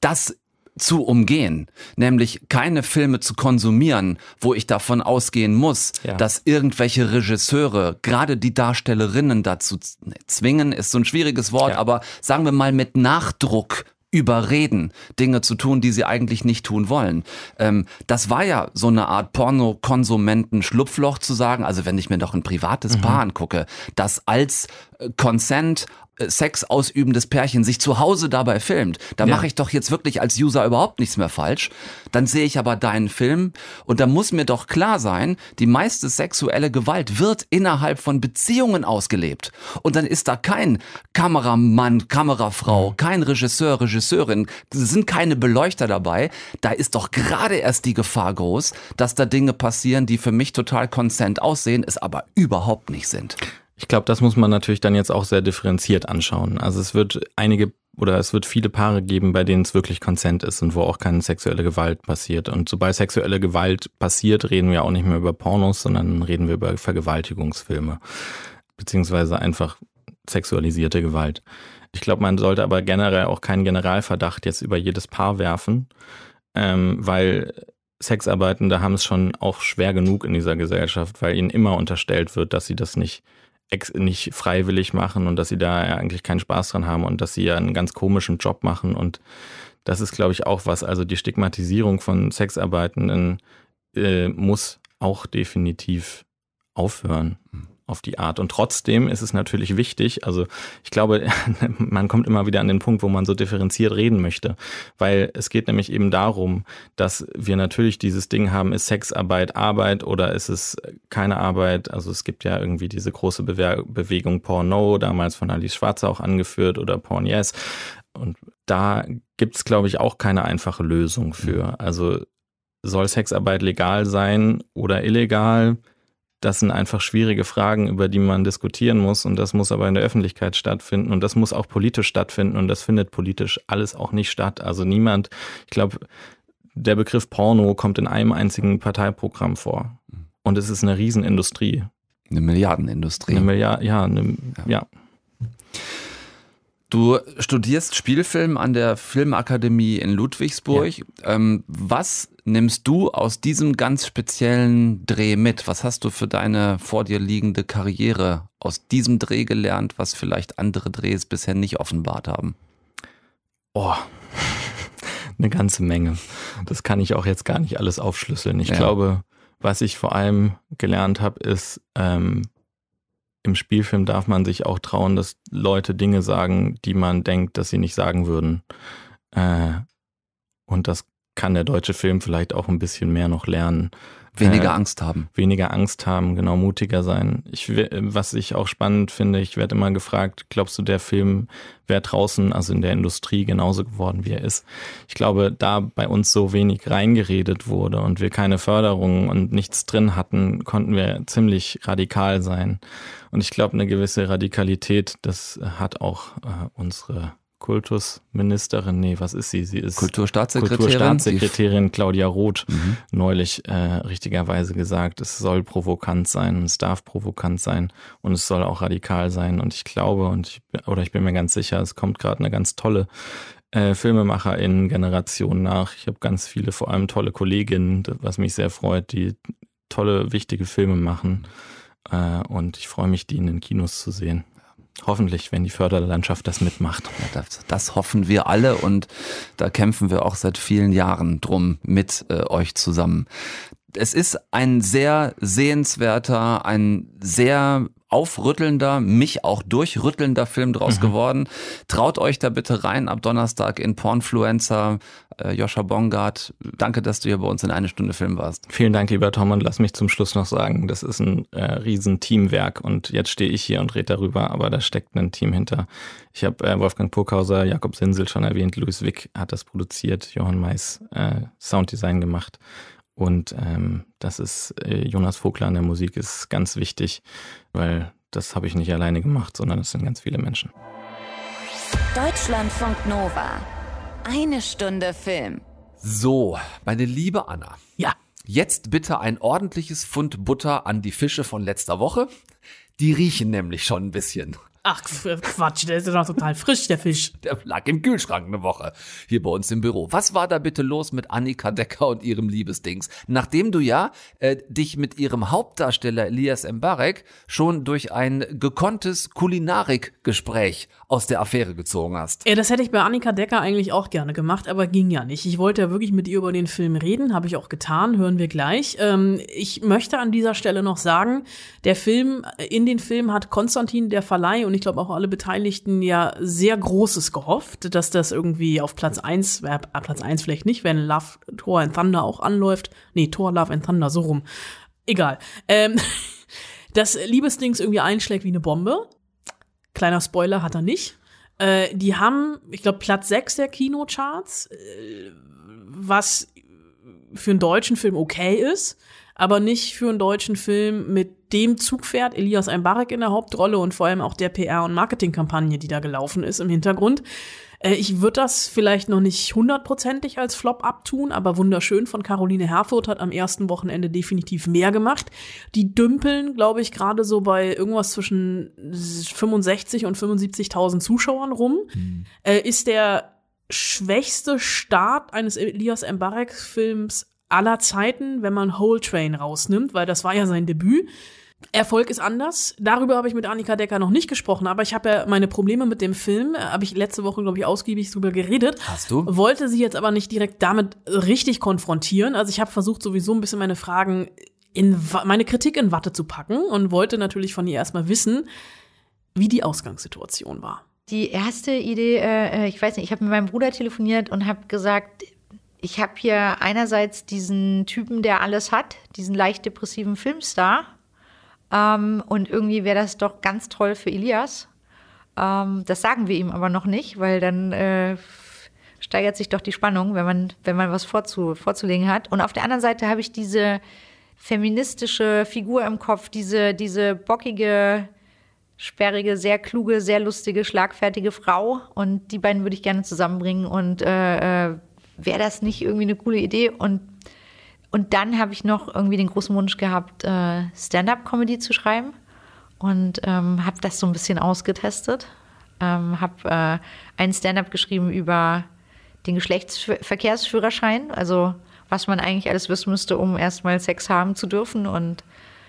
S2: das zu umgehen, nämlich keine Filme zu konsumieren, wo ich davon ausgehen muss, ja. dass irgendwelche Regisseure, gerade die Darstellerinnen dazu zwingen, ist so ein schwieriges Wort, ja. aber sagen wir mal mit Nachdruck überreden, Dinge zu tun, die sie eigentlich nicht tun wollen. Ähm, das war ja so eine Art Porno-Konsumenten-Schlupfloch zu sagen, also wenn ich mir doch ein privates mhm. Paar angucke, das als äh, Consent Sex ausübendes Pärchen sich zu Hause dabei filmt, da ja. mache ich doch jetzt wirklich als User überhaupt nichts mehr falsch. Dann sehe ich aber deinen Film und da muss mir doch klar sein, die meiste sexuelle Gewalt wird innerhalb von Beziehungen ausgelebt. Und dann ist da kein Kameramann, Kamerafrau, mhm. kein Regisseur, Regisseurin, sind keine Beleuchter dabei. Da ist doch gerade erst die Gefahr groß, dass da Dinge passieren, die für mich total consent aussehen, es aber überhaupt nicht sind.
S6: Ich glaube, das muss man natürlich dann jetzt auch sehr differenziert anschauen. Also es wird einige oder es wird viele Paare geben, bei denen es wirklich Konsent ist und wo auch keine sexuelle Gewalt passiert. Und sobald sexuelle Gewalt passiert, reden wir auch nicht mehr über Pornos, sondern reden wir über Vergewaltigungsfilme. Beziehungsweise einfach sexualisierte Gewalt. Ich glaube, man sollte aber generell auch keinen Generalverdacht jetzt über jedes Paar werfen, ähm, weil Sexarbeitende haben es schon auch schwer genug in dieser Gesellschaft, weil ihnen immer unterstellt wird, dass sie das nicht nicht freiwillig machen und dass sie da eigentlich keinen Spaß dran haben und dass sie ja einen ganz komischen Job machen. Und das ist, glaube ich, auch was. Also die Stigmatisierung von Sexarbeitenden äh, muss auch definitiv aufhören. Mhm auf die Art. Und trotzdem ist es natürlich wichtig, also ich glaube, man kommt immer wieder an den Punkt, wo man so differenziert reden möchte, weil es geht nämlich eben darum, dass wir natürlich dieses Ding haben, ist Sexarbeit Arbeit oder ist es keine Arbeit? Also es gibt ja irgendwie diese große Bewe Bewegung Porno, damals von Alice Schwarzer auch angeführt oder Porn Yes. Und da gibt es, glaube ich, auch keine einfache Lösung für. Also soll Sexarbeit legal sein oder illegal? Das sind einfach schwierige Fragen, über die man diskutieren muss. Und das muss aber in der Öffentlichkeit stattfinden. Und das muss auch politisch stattfinden. Und das findet politisch alles auch nicht statt. Also niemand, ich glaube, der Begriff Porno kommt in einem einzigen Parteiprogramm vor. Und es ist eine Riesenindustrie.
S2: Eine Milliardenindustrie.
S6: Eine Milliard, ja, eine, ja. ja.
S2: Du studierst Spielfilm an der Filmakademie in Ludwigsburg. Ja. Ähm, was nimmst du aus diesem ganz speziellen Dreh mit? Was hast du für deine vor dir liegende Karriere aus diesem Dreh gelernt, was vielleicht andere Drehs bisher nicht offenbart haben?
S6: Oh, eine ganze Menge. Das kann ich auch jetzt gar nicht alles aufschlüsseln. Ich ja. glaube, was ich vor allem gelernt habe, ist, ähm, im Spielfilm darf man sich auch trauen, dass Leute Dinge sagen, die man denkt, dass sie nicht sagen würden. Äh, und das kann der deutsche Film vielleicht auch ein bisschen mehr noch lernen.
S2: Weniger äh, Angst haben.
S6: Weniger Angst haben, genau, mutiger sein. Ich, was ich auch spannend finde, ich werde immer gefragt, glaubst du, der Film wäre draußen, also in der Industrie, genauso geworden, wie er ist? Ich glaube, da bei uns so wenig reingeredet wurde und wir keine Förderung und nichts drin hatten, konnten wir ziemlich radikal sein. Und ich glaube, eine gewisse Radikalität, das hat auch äh, unsere Kultusministerin, nee, was ist sie? Sie ist
S2: Kulturstaatssekretärin,
S6: Kulturstaatssekretärin Claudia Roth mhm. neulich äh, richtigerweise gesagt, es soll provokant sein, es darf provokant sein und es soll auch radikal sein. Und ich glaube, und ich, oder ich bin mir ganz sicher, es kommt gerade eine ganz tolle äh, FilmemacherInnen-Generation nach. Ich habe ganz viele, vor allem tolle Kolleginnen, was mich sehr freut, die tolle, wichtige Filme machen. Äh, und ich freue mich, die in den Kinos zu sehen. Hoffentlich, wenn die Förderlandschaft das mitmacht.
S2: Das, das, hoffen wir alle und da kämpfen wir auch seit vielen Jahren drum mit äh, euch zusammen. Es ist ein sehr sehenswerter, ein sehr aufrüttelnder, mich auch durchrüttelnder Film draus mhm. geworden. Traut euch da bitte rein ab Donnerstag in Pornfluencer. Äh, Joscha Bongard, danke, dass du hier bei uns in eine Stunde Film warst.
S6: Vielen Dank, lieber Tom, und lass mich zum Schluss noch sagen, das ist ein äh, riesen Teamwerk und jetzt stehe ich hier und rede darüber, aber da steckt ein Team hinter. Ich habe äh, Wolfgang Burkhauser, Jakob Sinsel schon erwähnt, Louis Wick hat das produziert, Johann Mais äh, Sounddesign gemacht. Und ähm, das ist äh, Jonas Vogler an der Musik ist ganz wichtig, weil das habe ich nicht alleine gemacht, sondern es sind ganz viele Menschen.
S1: Deutschlandfunk Nova. Eine Stunde Film.
S2: So, meine liebe Anna.
S3: Ja.
S2: Jetzt bitte ein ordentliches Pfund Butter an die Fische von letzter Woche. Die riechen nämlich schon ein bisschen.
S3: Ach, Quatsch, der ist ja noch total frisch, der Fisch.
S2: Der lag im Kühlschrank eine Woche hier bei uns im Büro. Was war da bitte los mit Annika Decker und ihrem Liebesdings? Nachdem du ja äh, dich mit ihrem Hauptdarsteller Elias Mbarek schon durch ein gekonntes Kulinarikgespräch aus der Affäre gezogen hast.
S3: Ja, das hätte ich bei Annika Decker eigentlich auch gerne gemacht, aber ging ja nicht. Ich wollte ja wirklich mit ihr über den Film reden, habe ich auch getan, hören wir gleich. Ähm, ich möchte an dieser Stelle noch sagen, der Film, in den Film hat Konstantin, der Verleih und und ich glaube auch alle Beteiligten ja sehr Großes gehofft, dass das irgendwie auf Platz eins, äh, Platz eins vielleicht nicht, wenn Love, Thor and Thunder auch anläuft. Nee, Thor, Love and Thunder, so rum. Egal. Ähm, das Liebesdings irgendwie einschlägt wie eine Bombe. Kleiner Spoiler hat er nicht. Äh, die haben, ich glaube, Platz sechs der Kinocharts, äh, was für einen deutschen Film okay ist aber nicht für einen deutschen Film mit dem Zugpferd Elias Einbarek in der Hauptrolle und vor allem auch der PR- und Marketingkampagne, die da gelaufen ist im Hintergrund. Äh, ich würde das vielleicht noch nicht hundertprozentig als Flop abtun, aber wunderschön von Caroline Herfurth hat am ersten Wochenende definitiv mehr gemacht. Die dümpeln, glaube ich, gerade so bei irgendwas zwischen 65 und 75.000 Zuschauern rum. Mhm. Äh, ist der schwächste Start eines Elias Mbarek-Films aller Zeiten, wenn man Whole Train rausnimmt, weil das war ja sein Debüt. Erfolg ist anders. Darüber habe ich mit Annika Decker noch nicht gesprochen, aber ich habe ja meine Probleme mit dem Film, äh, habe ich letzte Woche, glaube ich, ausgiebig drüber geredet.
S2: Hast du?
S3: Wollte sie jetzt aber nicht direkt damit richtig konfrontieren. Also ich habe versucht, sowieso ein bisschen meine Fragen in meine Kritik in Watte zu packen und wollte natürlich von ihr erstmal wissen, wie die Ausgangssituation war.
S7: Die erste Idee, äh, äh ich weiß nicht, ich habe mit meinem Bruder telefoniert und habe gesagt, ich habe hier einerseits diesen Typen, der alles hat, diesen leicht depressiven Filmstar. Ähm, und irgendwie wäre das doch ganz toll für Elias. Ähm, das sagen wir ihm aber noch nicht, weil dann äh, steigert sich doch die Spannung, wenn man, wenn man was vorzu, vorzulegen hat. Und auf der anderen Seite habe ich diese feministische Figur im Kopf, diese, diese bockige, sperrige, sehr kluge, sehr lustige, schlagfertige Frau. Und die beiden würde ich gerne zusammenbringen und äh, äh wäre das nicht irgendwie eine coole Idee? Und, und dann habe ich noch irgendwie den großen Wunsch gehabt, äh, Stand-up-Comedy zu schreiben und ähm, habe das so ein bisschen ausgetestet. Ähm, habe äh, einen Stand-up geschrieben über den Geschlechtsverkehrsführerschein, also was man eigentlich alles wissen müsste, um erstmal Sex haben zu dürfen. Und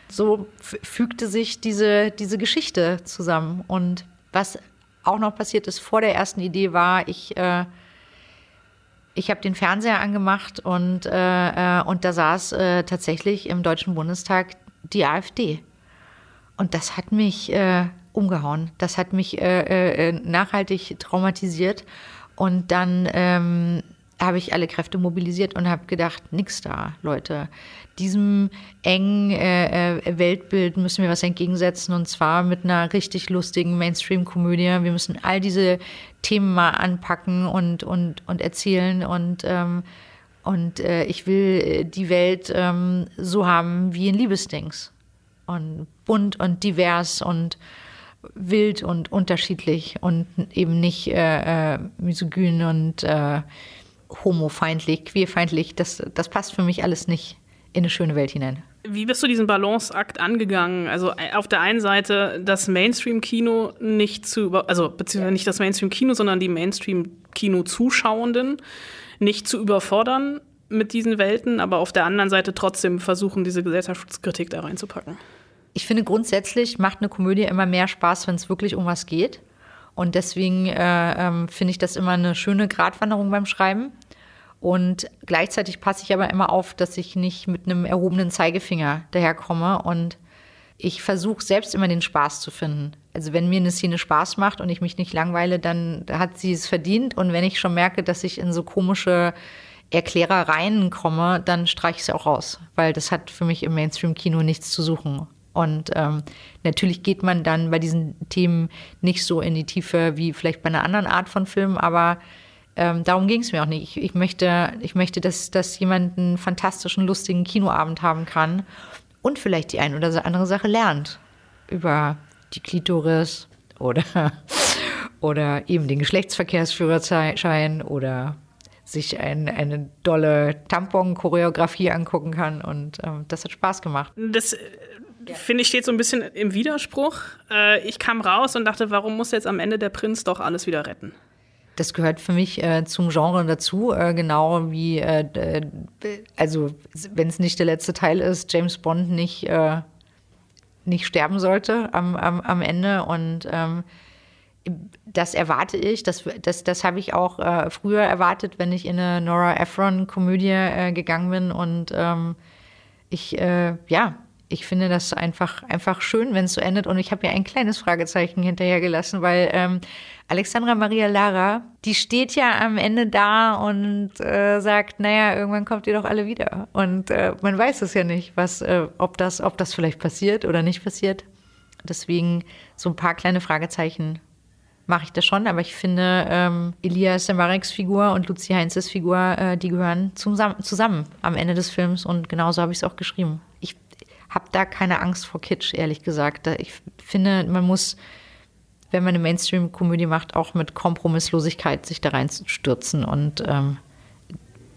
S7: so fügte sich diese, diese Geschichte zusammen. Und was auch noch passiert ist vor der ersten Idee war, ich äh, ich habe den Fernseher angemacht und, äh, äh, und da saß äh, tatsächlich im Deutschen Bundestag die AfD. Und das hat mich äh, umgehauen. Das hat mich äh, äh, nachhaltig traumatisiert. Und dann ähm, habe ich alle Kräfte mobilisiert und habe gedacht, nix da, Leute. Diesem engen äh, Weltbild müssen wir was entgegensetzen und zwar mit einer richtig lustigen Mainstream-Komödie. Wir müssen all diese Themen mal anpacken und, und, und erzählen und, ähm, und äh, ich will die Welt ähm, so haben wie in Liebesdings. Und bunt und divers und wild und unterschiedlich und eben nicht äh, äh misogyn und äh, homofeindlich, queerfeindlich. Das, das passt für mich alles nicht in eine schöne Welt hinein.
S3: Wie bist du diesen Balanceakt angegangen? Also äh, auf der einen Seite das Mainstream-Kino nicht zu über, also beziehungsweise nicht das Mainstream-Kino, sondern die Mainstream-Kino-Zuschauenden nicht zu überfordern mit diesen Welten, aber auf der anderen Seite trotzdem versuchen, diese Gesellschaftskritik da reinzupacken.
S7: Ich finde grundsätzlich macht eine Komödie immer mehr Spaß, wenn es wirklich um was geht. Und deswegen äh, ähm, finde ich das immer eine schöne Gratwanderung beim Schreiben. Und gleichzeitig passe ich aber immer auf, dass ich nicht mit einem erhobenen Zeigefinger daherkomme. Und ich versuche selbst immer den Spaß zu finden. Also wenn mir eine Szene Spaß macht und ich mich nicht langweile, dann hat sie es verdient. Und wenn ich schon merke, dass ich in so komische Erklärereien komme, dann streiche ich es auch raus. Weil das hat für mich im Mainstream-Kino nichts zu suchen. Und ähm, natürlich geht man dann bei diesen Themen nicht so in die Tiefe wie vielleicht bei einer anderen Art von Film, aber ähm, darum ging es mir auch nicht. Ich, ich, möchte, ich möchte, dass, dass jemand einen fantastischen, lustigen Kinoabend haben kann und vielleicht die ein oder andere Sache lernt über die Klitoris oder, oder eben den Geschlechtsverkehrsführerschein oder sich ein, eine dolle Tampon-Choreografie angucken kann. Und ähm, das hat Spaß gemacht.
S3: Das finde ich, steht so ein bisschen im Widerspruch. Äh, ich kam raus und dachte, warum muss jetzt am Ende der Prinz doch alles wieder retten?
S7: Das gehört für mich äh, zum Genre dazu, äh, genau wie, äh, also wenn es nicht der letzte Teil ist, James Bond nicht, äh, nicht sterben sollte am, am, am Ende. Und ähm, das erwarte ich, das, das, das habe ich auch äh, früher erwartet, wenn ich in eine Nora Ephron-Komödie gegangen bin. Und ähm, ich, ja, ich finde das einfach, einfach schön, wenn es so endet. Und ich habe ja ein kleines Fragezeichen hinterhergelassen, weil ähm, Alexandra Maria Lara, die steht ja am Ende da und äh, sagt, naja, irgendwann kommt ihr doch alle wieder. Und äh, man weiß es ja nicht, was, äh, ob, das, ob das vielleicht passiert oder nicht passiert. Deswegen so ein paar kleine Fragezeichen mache ich das schon, aber ich finde, ähm, Elias Semareks Figur und Lucy Heinzes Figur, äh, die gehören zusammen, zusammen am Ende des Films und genauso habe ich es auch geschrieben. Ich habe da keine Angst vor Kitsch, ehrlich gesagt. Ich finde, man muss, wenn man eine Mainstream-Komödie macht, auch mit Kompromisslosigkeit sich da reinstürzen. Und ähm,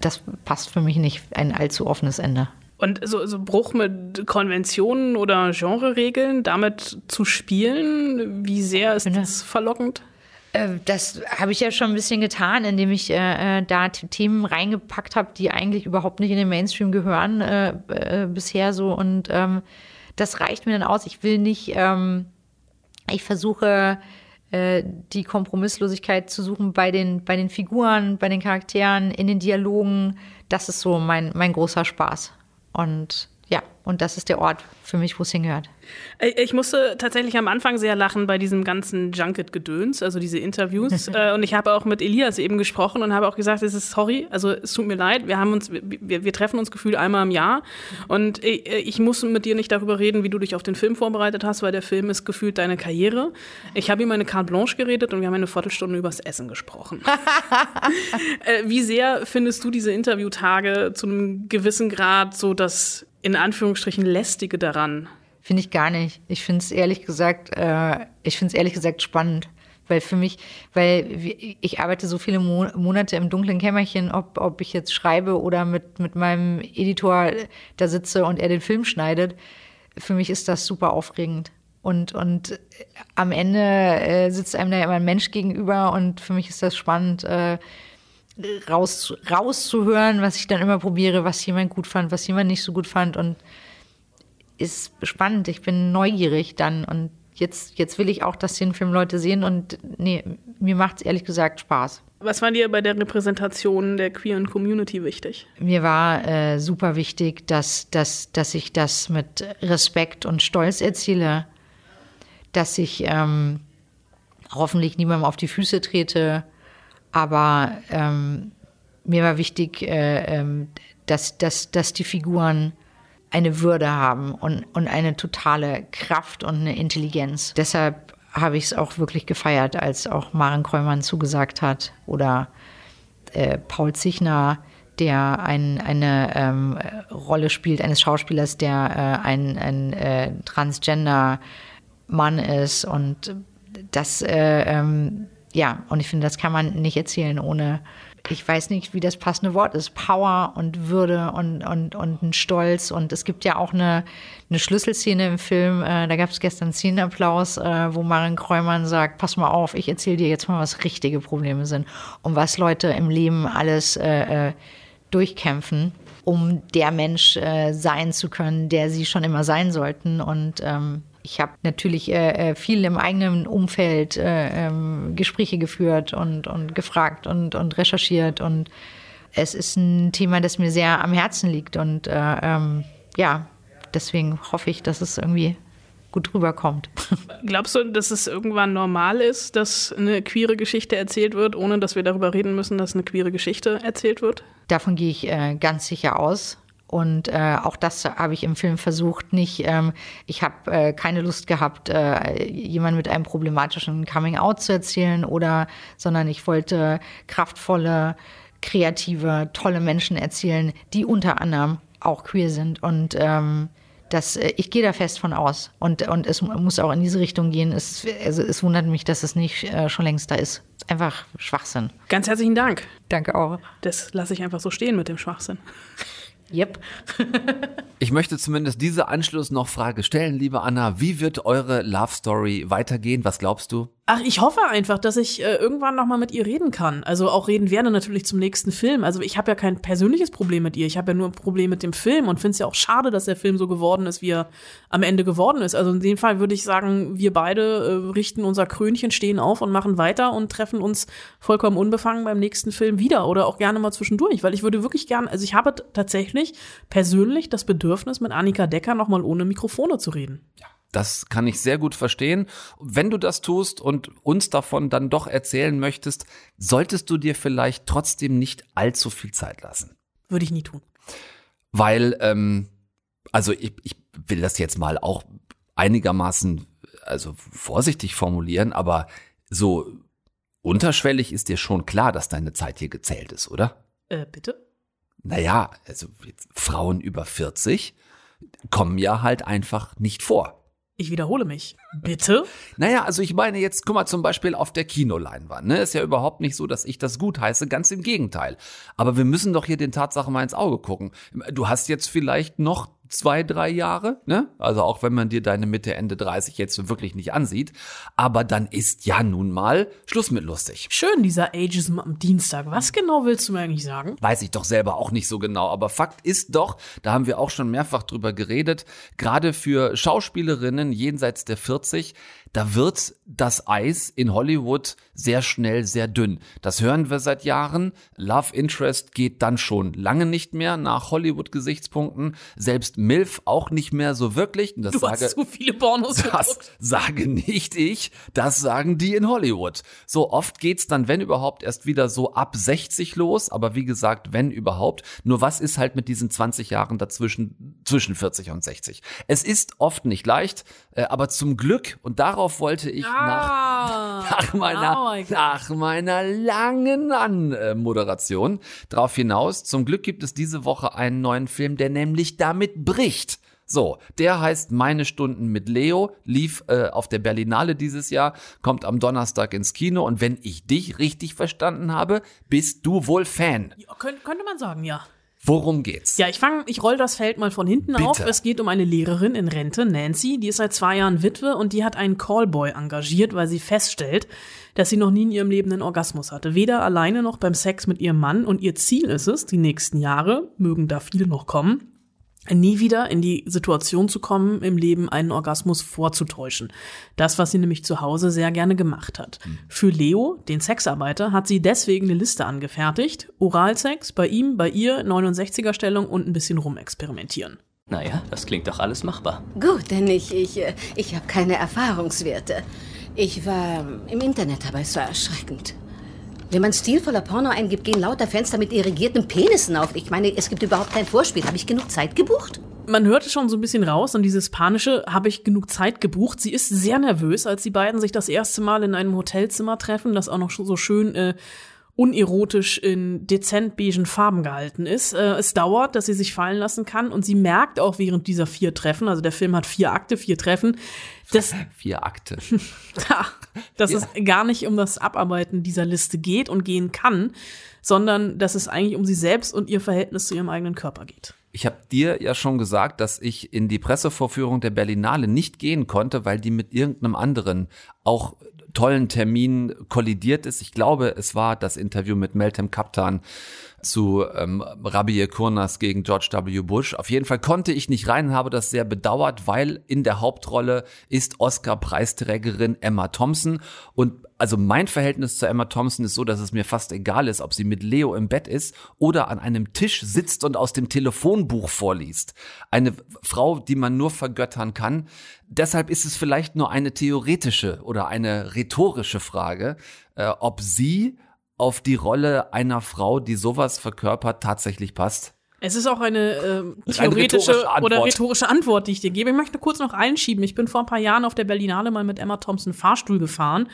S7: das passt für mich nicht, ein allzu offenes Ende.
S3: Und so, so Bruch mit Konventionen oder Genreregeln, damit zu spielen, wie sehr ist das verlockend?
S7: Äh, das habe ich ja schon ein bisschen getan, indem ich äh, äh da Themen reingepackt habe, die eigentlich überhaupt nicht in den Mainstream gehören äh, äh, bisher so. Und ähm, das reicht mir dann aus. Ich will nicht, ähm, ich versuche äh, die Kompromisslosigkeit zu suchen bei den, bei den Figuren, bei den Charakteren, in den Dialogen. Das ist so mein, mein großer Spaß. Und ja, und das ist der Ort für mich, wo es hingehört.
S3: Ich musste tatsächlich am Anfang sehr lachen bei diesem ganzen Junket-Gedöns, also diese Interviews. Äh, und ich habe auch mit Elias eben gesprochen und habe auch gesagt, es ist sorry, also es tut mir leid, wir haben uns, wir, wir treffen uns gefühlt einmal im Jahr. Und ich, ich, muss mit dir nicht darüber reden, wie du dich auf den Film vorbereitet hast, weil der Film ist gefühlt deine Karriere. Ich habe ihm eine Carte Blanche geredet und wir haben eine Viertelstunde übers Essen gesprochen. Äh, wie sehr findest du diese Interviewtage zu einem gewissen Grad so das in Anführungsstrichen lästige daran?
S7: Finde ich gar nicht. Ich finde es ehrlich gesagt, äh, ich finde ehrlich gesagt spannend. Weil für mich, weil ich arbeite so viele Monate im dunklen Kämmerchen, ob, ob ich jetzt schreibe oder mit, mit meinem Editor da sitze und er den Film schneidet. Für mich ist das super aufregend. Und, und am Ende äh, sitzt einem da immer ein Mensch gegenüber und für mich ist das spannend, äh, raus, rauszuhören, was ich dann immer probiere, was jemand gut fand, was jemand nicht so gut fand und ist spannend. Ich bin neugierig dann und jetzt, jetzt will ich auch, dass den Film Leute sehen und nee, mir macht es ehrlich gesagt Spaß.
S3: Was war dir bei der Repräsentation der queeren Community wichtig?
S7: Mir war äh, super wichtig, dass, dass, dass ich das mit Respekt und Stolz erziele, dass ich ähm, hoffentlich niemandem auf die Füße trete, aber ähm, mir war wichtig, äh, äh, dass, dass, dass die Figuren eine Würde haben und, und eine totale Kraft und eine Intelligenz. Deshalb habe ich es auch wirklich gefeiert, als auch Maren Kräumann zugesagt hat oder äh, Paul Zichner, der ein, eine ähm, Rolle spielt eines Schauspielers, der äh, ein, ein äh, Transgender-Mann ist und das, äh, ähm, ja, und ich finde, das kann man nicht erzählen ohne ich weiß nicht, wie das passende Wort ist, Power und Würde und, und, und ein Stolz. Und es gibt ja auch eine, eine Schlüsselszene im Film, äh, da gab es gestern Szenenapplaus, äh, wo Maren Kräumann sagt, pass mal auf, ich erzähle dir jetzt mal, was richtige Probleme sind und was Leute im Leben alles äh, äh durchkämpfen, um der Mensch äh, sein zu können, der sie schon immer sein sollten. Und ähm, ich habe natürlich äh, äh, viel im eigenen Umfeld äh, ähm, Gespräche geführt und, und gefragt und, und recherchiert. Und es ist ein Thema, das mir sehr am Herzen liegt. Und äh, ähm, ja, deswegen hoffe ich, dass es irgendwie gut rüberkommt.
S3: Glaubst du, dass es irgendwann normal ist, dass eine queere Geschichte erzählt wird, ohne dass wir darüber reden müssen, dass eine queere Geschichte erzählt wird?
S7: Davon gehe ich äh, ganz sicher aus. Und äh, auch das habe ich im Film versucht. Nicht, ähm, ich habe äh, keine Lust gehabt, äh, jemand mit einem problematischen Coming-out zu erzählen, oder, sondern ich wollte kraftvolle, kreative, tolle Menschen erzählen, die unter anderem auch queer sind. Und ähm, das, äh, ich gehe da fest von aus. Und, und es muss auch in diese Richtung gehen. Es, also es wundert mich, dass es nicht äh, schon längst da ist. Einfach Schwachsinn.
S3: Ganz herzlichen Dank.
S7: Danke auch.
S3: Das lasse ich einfach so stehen mit dem Schwachsinn.
S7: Yep.
S2: ich möchte zumindest diese Anschluss noch Frage stellen, liebe Anna. Wie wird eure Love Story weitergehen? Was glaubst du?
S3: Ach, ich hoffe einfach, dass ich äh, irgendwann noch mal mit ihr reden kann. Also auch reden werde natürlich zum nächsten Film. Also ich habe ja kein persönliches Problem mit ihr. Ich habe ja nur ein Problem mit dem Film und finde es ja auch schade, dass der Film so geworden ist, wie er am Ende geworden ist. Also in dem Fall würde ich sagen, wir beide äh, richten unser Krönchen, stehen auf und machen weiter und treffen uns vollkommen unbefangen beim nächsten Film wieder oder auch gerne mal zwischendurch, weil ich würde wirklich gern, also ich habe tatsächlich persönlich das Bedürfnis, mit Annika Decker noch mal ohne Mikrofone zu reden.
S2: Ja. Das kann ich sehr gut verstehen. Wenn du das tust und uns davon dann doch erzählen möchtest, solltest du dir vielleicht trotzdem nicht allzu viel Zeit lassen.
S3: Würde ich nie tun.
S2: Weil, ähm, also ich, ich will das jetzt mal auch einigermaßen, also vorsichtig formulieren, aber so unterschwellig ist dir schon klar, dass deine Zeit hier gezählt ist, oder?
S3: Äh, bitte?
S2: Naja, also Frauen über 40 kommen ja halt einfach nicht vor.
S3: Ich wiederhole mich. Bitte?
S2: naja, also ich meine jetzt, guck mal zum Beispiel auf der Kinoleinwand. Ne? Ist ja überhaupt nicht so, dass ich das gut heiße, ganz im Gegenteil. Aber wir müssen doch hier den Tatsachen mal ins Auge gucken. Du hast jetzt vielleicht noch zwei, drei Jahre, ne? Also auch wenn man dir deine Mitte, Ende 30 jetzt wirklich nicht ansieht. Aber dann ist ja nun mal Schluss mit lustig.
S3: Schön, dieser Ageism am Dienstag. Was genau willst du mir eigentlich sagen?
S2: Weiß ich doch selber auch nicht so genau. Aber Fakt ist doch, da haben wir auch schon mehrfach drüber geredet, gerade für Schauspielerinnen jenseits der 40, da wird das Eis in Hollywood sehr schnell sehr dünn. Das hören wir seit Jahren. Love Interest geht dann schon lange nicht mehr nach Hollywood-Gesichtspunkten. Selbst MILF auch nicht mehr so wirklich.
S3: Das du sage, hast so viele Pornos
S2: Das geguckt. sage nicht ich, das sagen die in Hollywood. So oft geht's dann, wenn überhaupt, erst wieder so ab 60 los. Aber wie gesagt, wenn überhaupt. Nur was ist halt mit diesen 20 Jahren dazwischen, zwischen 40 und 60? Es ist oft nicht leicht, äh, aber zum Glück, und darauf wollte ich ah, nach, nach, meiner, oh nach meiner langen Anmoderation drauf hinaus. Zum Glück gibt es diese Woche einen neuen Film, der nämlich damit bricht. So, der heißt Meine Stunden mit Leo, lief äh, auf der Berlinale dieses Jahr, kommt am Donnerstag ins Kino und wenn ich dich richtig verstanden habe, bist du wohl Fan.
S3: Ja, könnte, könnte man sagen, ja.
S2: Worum geht's?
S3: Ja, ich fange, ich roll das Feld mal von hinten Bitte. auf. Es geht um eine Lehrerin in Rente, Nancy, die ist seit zwei Jahren Witwe und die hat einen Callboy engagiert, weil sie feststellt, dass sie noch nie in ihrem Leben einen Orgasmus hatte. Weder alleine noch beim Sex mit ihrem Mann und ihr Ziel ist es, die nächsten Jahre, mögen da viele noch kommen, nie wieder in die Situation zu kommen, im Leben einen Orgasmus vorzutäuschen. Das, was sie nämlich zu Hause sehr gerne gemacht hat. Für Leo, den Sexarbeiter, hat sie deswegen eine Liste angefertigt. Oralsex, bei ihm, bei ihr, 69er Stellung und ein bisschen rumexperimentieren.
S8: Naja, das klingt doch alles machbar.
S9: Gut, denn ich, ich, äh, ich habe keine Erfahrungswerte. Ich war im Internet, aber es war erschreckend. Wenn man stilvoller Porno eingibt, gehen lauter Fenster mit irrigierten Penissen auf. Ich meine, es gibt überhaupt kein Vorspiel. Habe ich genug Zeit gebucht?
S3: Man hörte schon so ein bisschen raus und dieses panische habe ich genug Zeit gebucht. Sie ist sehr nervös, als die beiden sich das erste Mal in einem Hotelzimmer treffen, das auch noch so schön äh, unerotisch in dezent beigen Farben gehalten ist. Äh, es dauert, dass sie sich fallen lassen kann und sie merkt auch während dieser vier Treffen, also der Film hat vier Akte, vier Treffen, dass
S2: Vier Akte.
S3: ja, dass es gar nicht um das Abarbeiten dieser Liste geht und gehen kann, sondern dass es eigentlich um sie selbst und ihr Verhältnis zu ihrem eigenen Körper geht.
S2: Ich habe dir ja schon gesagt, dass ich in die Pressevorführung der Berlinale nicht gehen konnte, weil die mit irgendeinem anderen auch tollen Termin kollidiert ist. Ich glaube, es war das Interview mit Meltem Kaptan zu ähm, Rabie Kurnas gegen George W. Bush. Auf jeden Fall konnte ich nicht rein, habe das sehr bedauert, weil in der Hauptrolle ist Oscar-Preisträgerin Emma Thompson und also mein Verhältnis zu Emma Thompson ist so, dass es mir fast egal ist, ob sie mit Leo im Bett ist oder an einem Tisch sitzt und aus dem Telefonbuch vorliest. Eine Frau, die man nur vergöttern kann. Deshalb ist es vielleicht nur eine theoretische oder eine rhetorische Frage, äh, ob sie auf die Rolle einer Frau, die sowas verkörpert, tatsächlich passt.
S3: Es ist auch eine äh,
S2: eine
S3: theoretische
S2: Antwort.
S3: oder rhetorische Antwort, die ich dir gebe. Ich möchte kurz noch einschieben. Ich bin vor ein paar Jahren auf der Berlinale mal mit Emma Thompson Fahrstuhl gefahren.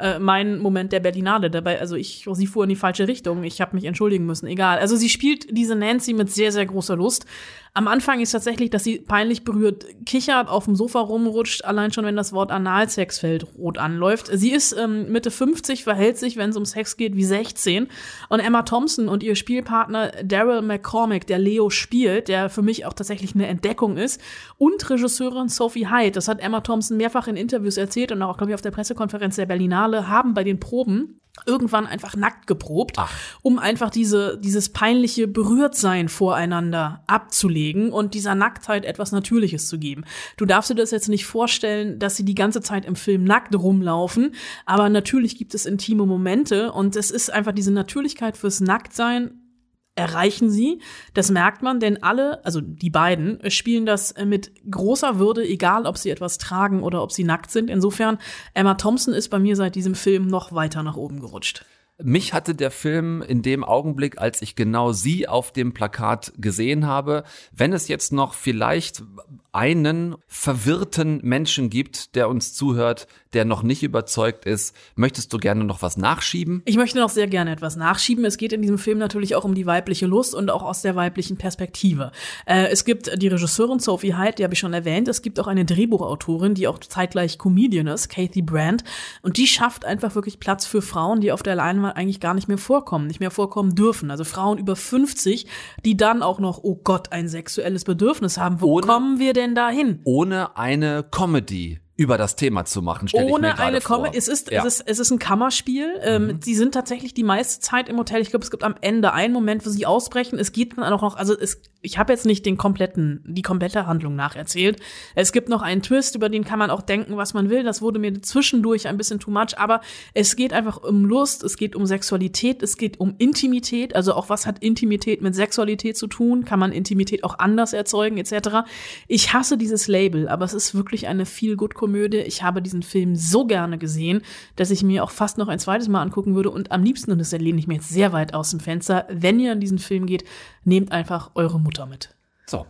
S3: Äh, mein Moment der Berlinale dabei, also ich, sie fuhr in die falsche Richtung. Ich habe mich entschuldigen müssen. Egal. Also sie spielt diese Nancy mit sehr, sehr großer Lust. Am Anfang ist tatsächlich, dass sie peinlich berührt kichert, auf dem Sofa rumrutscht, allein schon, wenn das Wort Analsexfeld rot anläuft. Sie ist ähm, Mitte 50, verhält sich, wenn es um Sex geht, wie 16. Und Emma Thompson und ihr Spielpartner Daryl McCormick, der Leo spielt, der für mich auch tatsächlich eine Entdeckung ist, und Regisseurin Sophie Hyde, das hat Emma Thompson mehrfach in Interviews erzählt und auch, glaube ich, auf der Pressekonferenz der Berlinale, haben bei den Proben irgendwann einfach nackt geprobt, um einfach diese, dieses peinliche Berührtsein voreinander abzulegen und dieser Nacktheit etwas Natürliches zu geben. Du darfst dir das jetzt nicht vorstellen, dass sie die ganze Zeit im Film nackt rumlaufen, aber natürlich gibt es intime Momente und es ist einfach diese Natürlichkeit fürs Nacktsein erreichen sie. Das merkt man, denn alle, also die beiden, spielen das mit großer Würde, egal ob sie etwas tragen oder ob sie nackt sind. Insofern, Emma Thompson ist bei mir seit diesem Film noch weiter nach oben gerutscht.
S2: Mich hatte der Film in dem Augenblick, als ich genau sie auf dem Plakat gesehen habe, wenn es jetzt noch vielleicht einen verwirrten Menschen gibt, der uns zuhört, der noch nicht überzeugt ist, möchtest du gerne noch was nachschieben?
S3: Ich möchte noch sehr gerne etwas nachschieben. Es geht in diesem Film natürlich auch um die weibliche Lust und auch aus der weiblichen Perspektive. Äh, es gibt die Regisseurin Sophie Hyde, die habe ich schon erwähnt. Es gibt auch eine Drehbuchautorin, die auch zeitgleich Comedian ist, Kathy Brandt. Und die schafft einfach wirklich Platz für Frauen, die auf der Leinwand eigentlich gar nicht mehr vorkommen, nicht mehr vorkommen dürfen. Also Frauen über 50, die dann auch noch, oh Gott, ein sexuelles Bedürfnis haben. Wo
S2: Ohne-
S3: kommen wir denn dahin?
S2: Ohne eine Comedy über das Thema zu machen,
S3: ohne eine. Komme. Es ist,
S2: Ja. Mhm.
S3: es ist, es ist ein Kammerspiel. Ähm, die sind tatsächlich die meiste Zeit im Hotel. Ich glaube, es gibt am Ende einen Moment, wo sie ausbrechen. Es geht dann auch noch, also es, ich habe jetzt nicht den kompletten, die komplette Handlung nacherzählt. Es gibt noch einen Twist, über den kann man auch denken, was man will. Das wurde mir zwischendurch ein bisschen too much, aber es geht einfach um Lust, es geht um Sexualität, es geht um Intimität. Also auch was hat Intimität mit Sexualität zu tun? Kann man Intimität auch anders erzeugen, etc. Ich hasse dieses Label, aber es ist wirklich eine Feel-Good-Komödie. Ich habe diesen Film so gerne gesehen, dass ich mir auch fast noch ein zweites Mal angucken würde und am liebsten, und das lehne ich mir jetzt sehr weit aus dem Fenster, wenn ihr an diesen Film geht, nehmt einfach eure Mutter mit.
S2: So.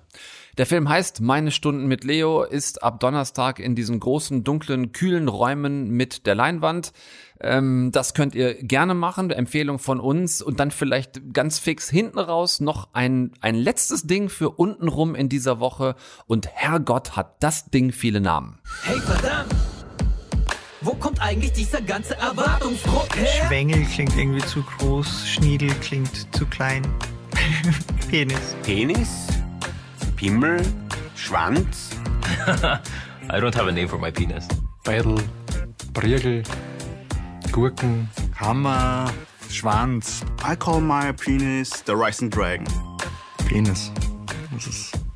S2: Der Film heißt Meine Stunden mit Leo, ist ab Donnerstag in diesen großen, dunklen, kühlen Räumen mit der Leinwand. Ähm, das könnt ihr gerne machen, Empfehlung von uns. Und dann vielleicht ganz fix hinten raus noch ein, ein letztes Ding für untenrum in dieser Woche. Und Herrgott hat das Ding viele Namen.
S10: Hey verdammt! Wo kommt eigentlich dieser ganze Erwartungsdruck her?
S11: Schwengel klingt irgendwie zu groß, Schniedel klingt zu klein. Penis.
S12: Penis? Pimmel? Schwanz?
S8: I don't have a name for my penis.
S13: Beidel, Briegel, Gurken, Hammer, Schwanz.
S14: I call my penis the Rising Dragon.
S13: Penis. Das ist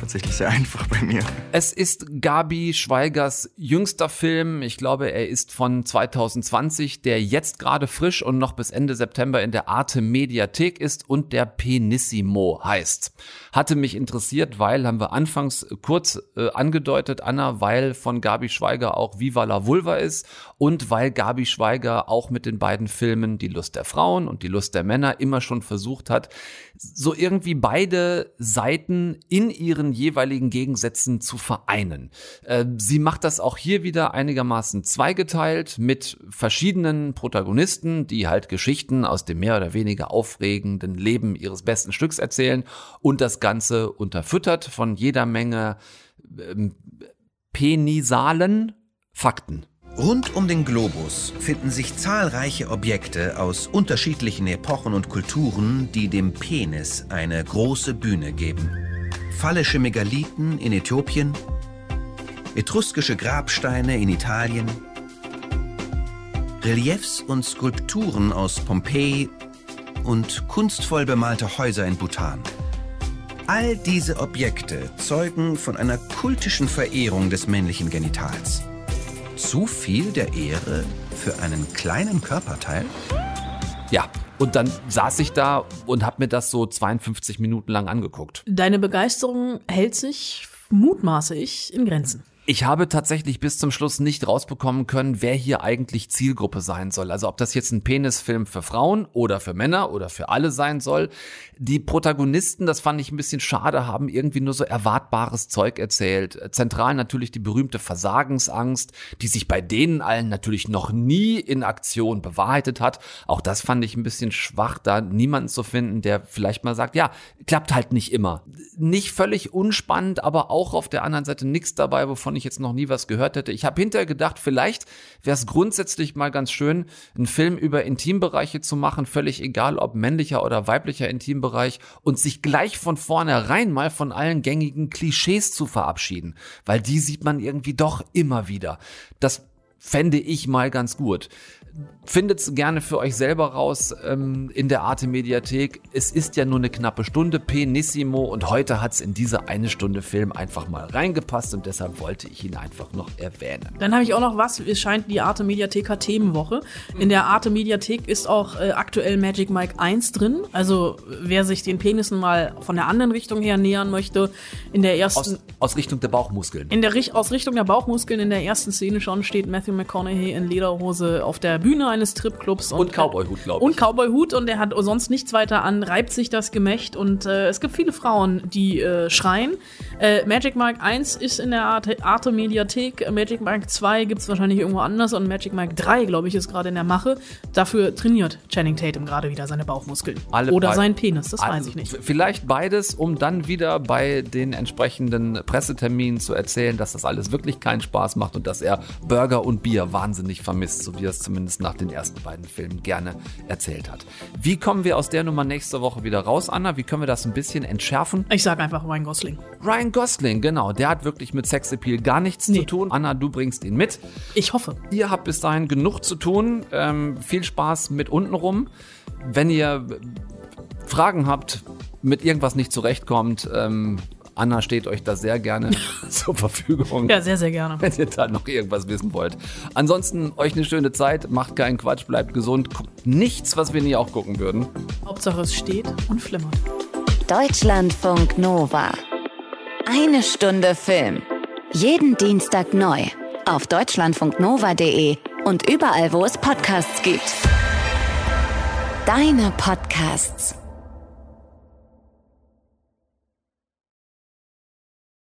S14: tatsächlich sehr einfach bei mir.
S2: Es ist Gabi Schweigers jüngster Film. Ich glaube, er ist von 2020, der jetzt gerade frisch und noch bis Ende September in der Arte Mediathek ist und der Penissimo heißt. Hatte mich interessiert, weil, haben wir anfangs kurz äh, angedeutet, Anna, weil von Gabi Schweiger auch Viva la Vulva ist und weil Gabi Schweiger auch mit den beiden Filmen Die Lust der Frauen und Die Lust der Männer immer schon versucht hat, so irgendwie beide Seiten in ihren jeweiligen Gegensätzen zu vereinen. Äh, sie macht das auch hier wieder einigermaßen zweigeteilt mit verschiedenen Protagonisten, die halt Geschichten aus dem mehr oder weniger aufregenden Leben ihres besten Stücks erzählen und das Ganze unterfüttert von jeder Menge ähm, penisalen Fakten.
S15: Rund um den Globus finden sich zahlreiche Objekte aus unterschiedlichen Epochen und Kulturen, die dem Penis eine große Bühne geben. Phallische Megalithen in Äthiopien, etruskische Grabsteine in Italien, Reliefs und Skulpturen aus Pompeji und kunstvoll bemalte Häuser in Bhutan. All diese Objekte zeugen von einer kultischen Verehrung des männlichen Genitals zu viel der Ehre für einen kleinen Körperteil?
S2: Ja, und dann saß ich da und habe mir das so 52 Minuten lang angeguckt.
S3: Deine Begeisterung hält sich, mutmaße ich, in Grenzen.
S2: Ich habe tatsächlich bis zum Schluss nicht rausbekommen können, wer hier eigentlich Zielgruppe sein soll. Also ob das jetzt ein Penisfilm für Frauen oder für Männer oder für alle sein soll. Die Protagonisten, das fand ich ein bisschen schade, haben irgendwie nur so erwartbares Zeug erzählt. Zentral natürlich die berühmte Versagensangst, die sich bei denen allen natürlich noch nie in Aktion bewahrheitet hat. Auch das fand ich ein bisschen schwach, da niemanden zu finden, der vielleicht mal sagt, ja, klappt halt nicht immer. Nicht völlig unspannend, aber auch auf der anderen Seite nichts dabei, wovon ich ich jetzt noch nie was gehört hätte. Ich habe hinterher gedacht, vielleicht wäre es grundsätzlich mal ganz schön, einen Film über Intimbereiche zu machen, völlig egal ob männlicher oder weiblicher Intimbereich und sich gleich von vornherein mal von allen gängigen Klischees zu verabschieden, weil die sieht man irgendwie doch immer wieder. Das fände ich mal ganz gut. Findet's gerne für euch selber raus ähm, in der Arte Mediathek. Es ist ja nur eine knappe Stunde, Penissimo, und heute hat's in diese eine Stunde Film einfach mal reingepasst und deshalb wollte ich ihn einfach noch erwähnen.
S3: Dann habe ich auch noch was. Es scheint die Arte Mediathek hat Themenwoche. In der Arte Mediathek ist auch äh, aktuell Magic Mike 1 drin. Also wer sich den Penissen mal von der anderen Richtung her nähern möchte, in der ersten
S2: aus, aus Richtung der Bauchmuskeln.
S3: In der aus Richtung der Bauchmuskeln in der ersten Szene schon steht Matthew McConaughey in Lederhose auf der Bühne eines Stripclubs.
S2: Und, und Cowboyhut, glaube ich.
S3: Und Cowboyhut und er hat sonst nichts weiter an, reibt sich das Gemächt und äh, es gibt viele Frauen, die äh, schreien. Äh, Magic Mike 1 ist in der Arte, Arte Mediathek, Magic Mike 2 gibt es wahrscheinlich irgendwo anders und Magic Mike 3, glaube ich, ist gerade in der Mache. Dafür trainiert Channing Tatum gerade wieder seine Bauchmuskeln. Alle Oder seinen Penis, das weiß ich nicht.
S2: Vielleicht beides, um dann wieder bei den entsprechenden Presseterminen zu erzählen, dass das alles wirklich keinen Spaß macht und dass er Burger und Bier wahnsinnig vermisst, so wie er es zumindest nach den ersten beiden Filmen gerne erzählt hat. Wie kommen wir aus der Nummer nächste Woche wieder raus, Anna? Wie können wir das ein bisschen entschärfen?
S3: Ich sage einfach Ryan Gosling.
S2: Ryan Gosling, genau. Der hat wirklich mit Sexappeal gar nichts nee. zu tun. Anna, du bringst ihn mit.
S3: Ich hoffe.
S2: Ihr habt bis dahin genug zu tun. Ähm, viel Spaß mit untenrum. Wenn ihr Fragen habt, mit irgendwas nicht zurechtkommt, ähm, Anna steht euch da sehr gerne zur Verfügung.
S3: Ja, sehr, sehr gerne.
S2: Wenn ihr da noch irgendwas wissen wollt. Ansonsten euch eine schöne Zeit, macht keinen Quatsch, bleibt gesund, guckt nichts, was wir nie auch gucken würden.
S3: Hauptsache es steht und flimmert.
S1: Deutschlandfunk Nova. Eine Stunde Film. Jeden Dienstag neu. Auf deutschlandfunknova.de und überall, wo es Podcasts gibt. Deine Podcasts.